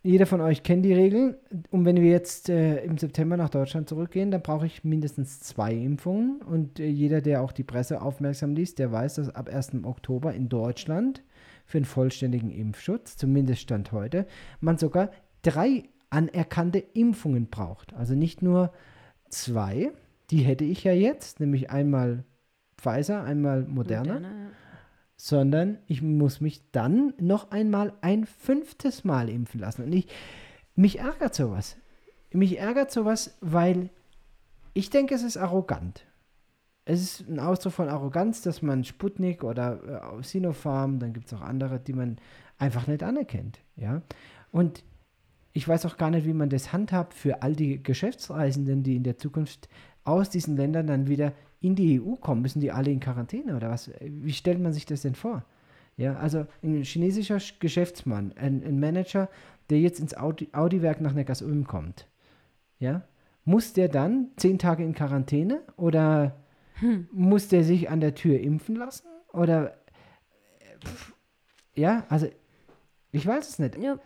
jeder von euch kennt die Regeln. Und wenn wir jetzt äh, im September nach Deutschland zurückgehen, dann brauche ich mindestens zwei Impfungen. Und äh, jeder, der auch die Presse aufmerksam liest, der weiß, dass ab 1. Oktober in Deutschland für einen vollständigen Impfschutz, zumindest Stand heute, man sogar drei anerkannte Impfungen braucht. Also nicht nur zwei, die hätte ich ja jetzt, nämlich einmal Pfizer, einmal Moderna, Moderna, ja. sondern ich muss mich dann noch einmal ein fünftes Mal impfen lassen. Und ich, mich ärgert sowas. Mich ärgert sowas, weil ich denke, es ist arrogant. Es ist ein Ausdruck von Arroganz, dass man Sputnik oder äh, Sinopharm, dann gibt es auch andere, die man einfach nicht anerkennt. Ja? Und ich weiß auch gar nicht, wie man das handhabt für all die Geschäftsreisenden, die in der Zukunft aus diesen Ländern dann wieder in die EU kommen. Müssen die alle in Quarantäne oder was? Wie stellt man sich das denn vor? Ja, also ein chinesischer Sch- Geschäftsmann, ein, ein Manager, der jetzt ins Audi- Audi-Werk nach Neckarsulm kommt, ja, muss der dann zehn Tage in Quarantäne oder muss der sich an der Tür impfen lassen? Oder pff, ja, also ich weiß es nicht. Ja,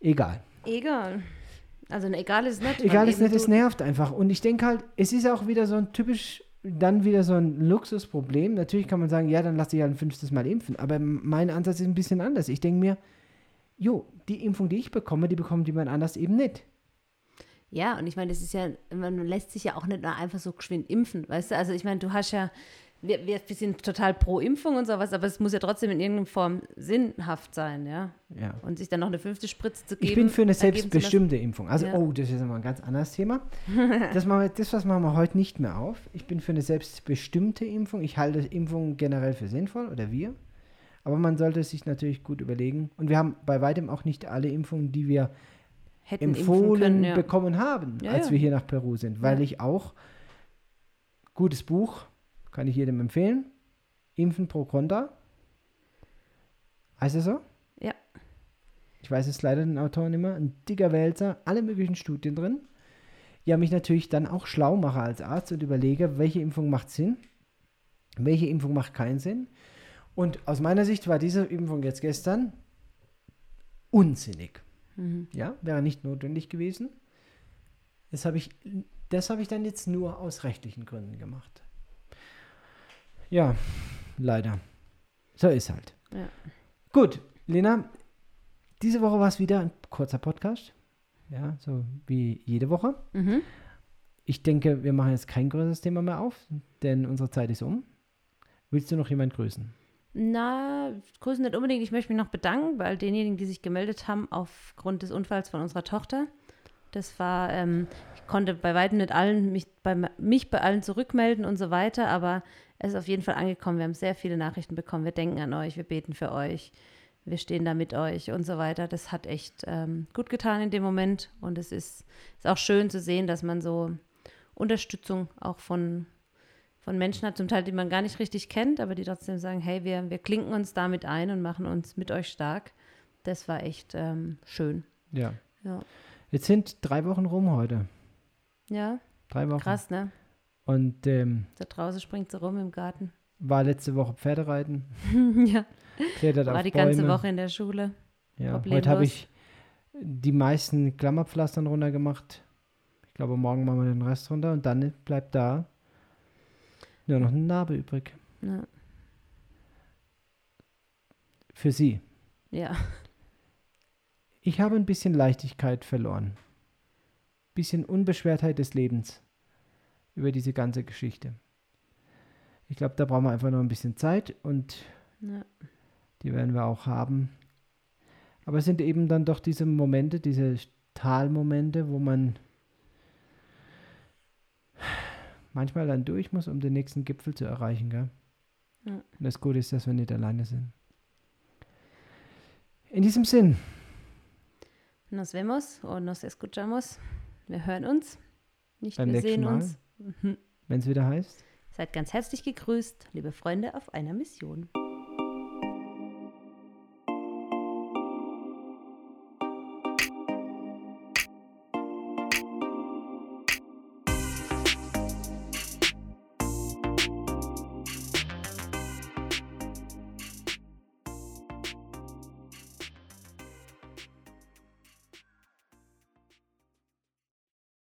Egal. egal. Also ne, egal ist nicht. Egal ist nicht, eben es nervt einfach. Und ich denke halt, es ist auch wieder so ein typisch, dann wieder so ein Luxusproblem. Natürlich kann man sagen, ja, dann lass dich halt ein fünftes Mal impfen. Aber mein Ansatz ist ein bisschen anders. Ich denke mir, jo, die Impfung, die ich bekomme, die bekommt jemand anders eben nicht. Ja, und ich meine, das ist ja, man lässt sich ja auch nicht nur einfach so geschwind impfen, weißt du? Also ich meine, du hast ja, wir, wir sind total pro Impfung und sowas, aber es muss ja trotzdem in irgendeiner Form sinnhaft sein, ja. Ja. Und sich dann noch eine fünfte Spritze zu geben. Ich bin für eine selbstbestimmte Impfung. Also, Ja. oh, das ist nochmal ein ganz anderes Thema. Das, machen wir, das was machen wir heute nicht mehr auf. Ich bin für eine selbstbestimmte Impfung. Ich halte Impfungen generell für sinnvoll, oder wir. Aber man sollte es sich natürlich gut überlegen. Und wir haben bei weitem auch nicht alle Impfungen, die wir empfohlen können, ja. bekommen haben, Ja, als ja. wir hier nach Peru sind. Weil ich auch, gutes Buch, kann ich jedem empfehlen, Impfen pro Contra. Heißt es so? Ja. Ich weiß es leider den Autor nicht mehr. Ein dicker Wälzer, alle möglichen Studien drin. Ja, mich natürlich dann auch schlau mache als Arzt und überlege, welche Impfung macht Sinn, welche Impfung macht keinen Sinn. Und aus meiner Sicht war diese Impfung jetzt gestern unsinnig. Mhm. Ja, wäre nicht notwendig gewesen. Das habe ich, das habe ich dann jetzt nur aus rechtlichen Gründen gemacht. Ja, leider. So ist halt. Ja. Gut, Lena, diese Woche war es wieder ein kurzer Podcast. Ja, so wie jede Woche. Mhm. Ich denke, wir machen jetzt kein größeres Thema mehr auf, denn unsere Zeit ist um. Willst du noch jemand grüßen? Na, grüßen nicht unbedingt. Ich möchte mich noch bedanken bei all denjenigen, die sich gemeldet haben aufgrund des Unfalls von unserer Tochter. Das war, ähm, ich konnte bei weitem nicht allen, mich bei, mich bei allen zurückmelden und so weiter, aber es ist auf jeden Fall angekommen. Wir haben sehr viele Nachrichten bekommen. Wir denken an euch, wir beten für euch, wir stehen da mit euch und so weiter. Das hat echt ähm, gut getan in dem Moment und es ist, ist auch schön zu sehen, dass man so Unterstützung auch von, von Menschen hat, zum Teil, die man gar nicht richtig kennt, aber die trotzdem sagen, hey, wir, wir klinken uns damit ein und machen uns mit euch stark. Das war echt ähm, schön. Ja. Ja. Jetzt sind drei Wochen rum heute. ja, Drei Wochen. krass, ne? Und ähm, Da draußen springt sie rum im Garten. war letzte Woche Pferdereiten, ja, klettert war auf die Bäume. ganze Woche in der Schule. Ja, heute Problemlos. habe ich die meisten Klammerpflastern runtergemacht. Ich glaube, morgen machen wir den Rest runter und dann bleibt da nur noch eine Narbe übrig. Ja, Für Sie. ja. Ich habe ein bisschen Leichtigkeit verloren. Bisschen Unbeschwertheit des Lebens über diese ganze Geschichte. Ich glaube, da brauchen wir einfach noch ein bisschen Zeit und ja. die werden wir auch haben. Aber es sind eben dann doch diese Momente, diese Talmomente, wo man manchmal dann durch muss, um den nächsten Gipfel zu erreichen. Gell? Ja. Und das Gute ist, dass wir nicht alleine sind. In diesem Sinn, Nos vemos o nos escuchamos. Wir hören uns. Nicht, Beim wir sehen Mal. uns. wenn es wieder heißt. Seid ganz herzlich gegrüßt, liebe Freunde auf einer Mission.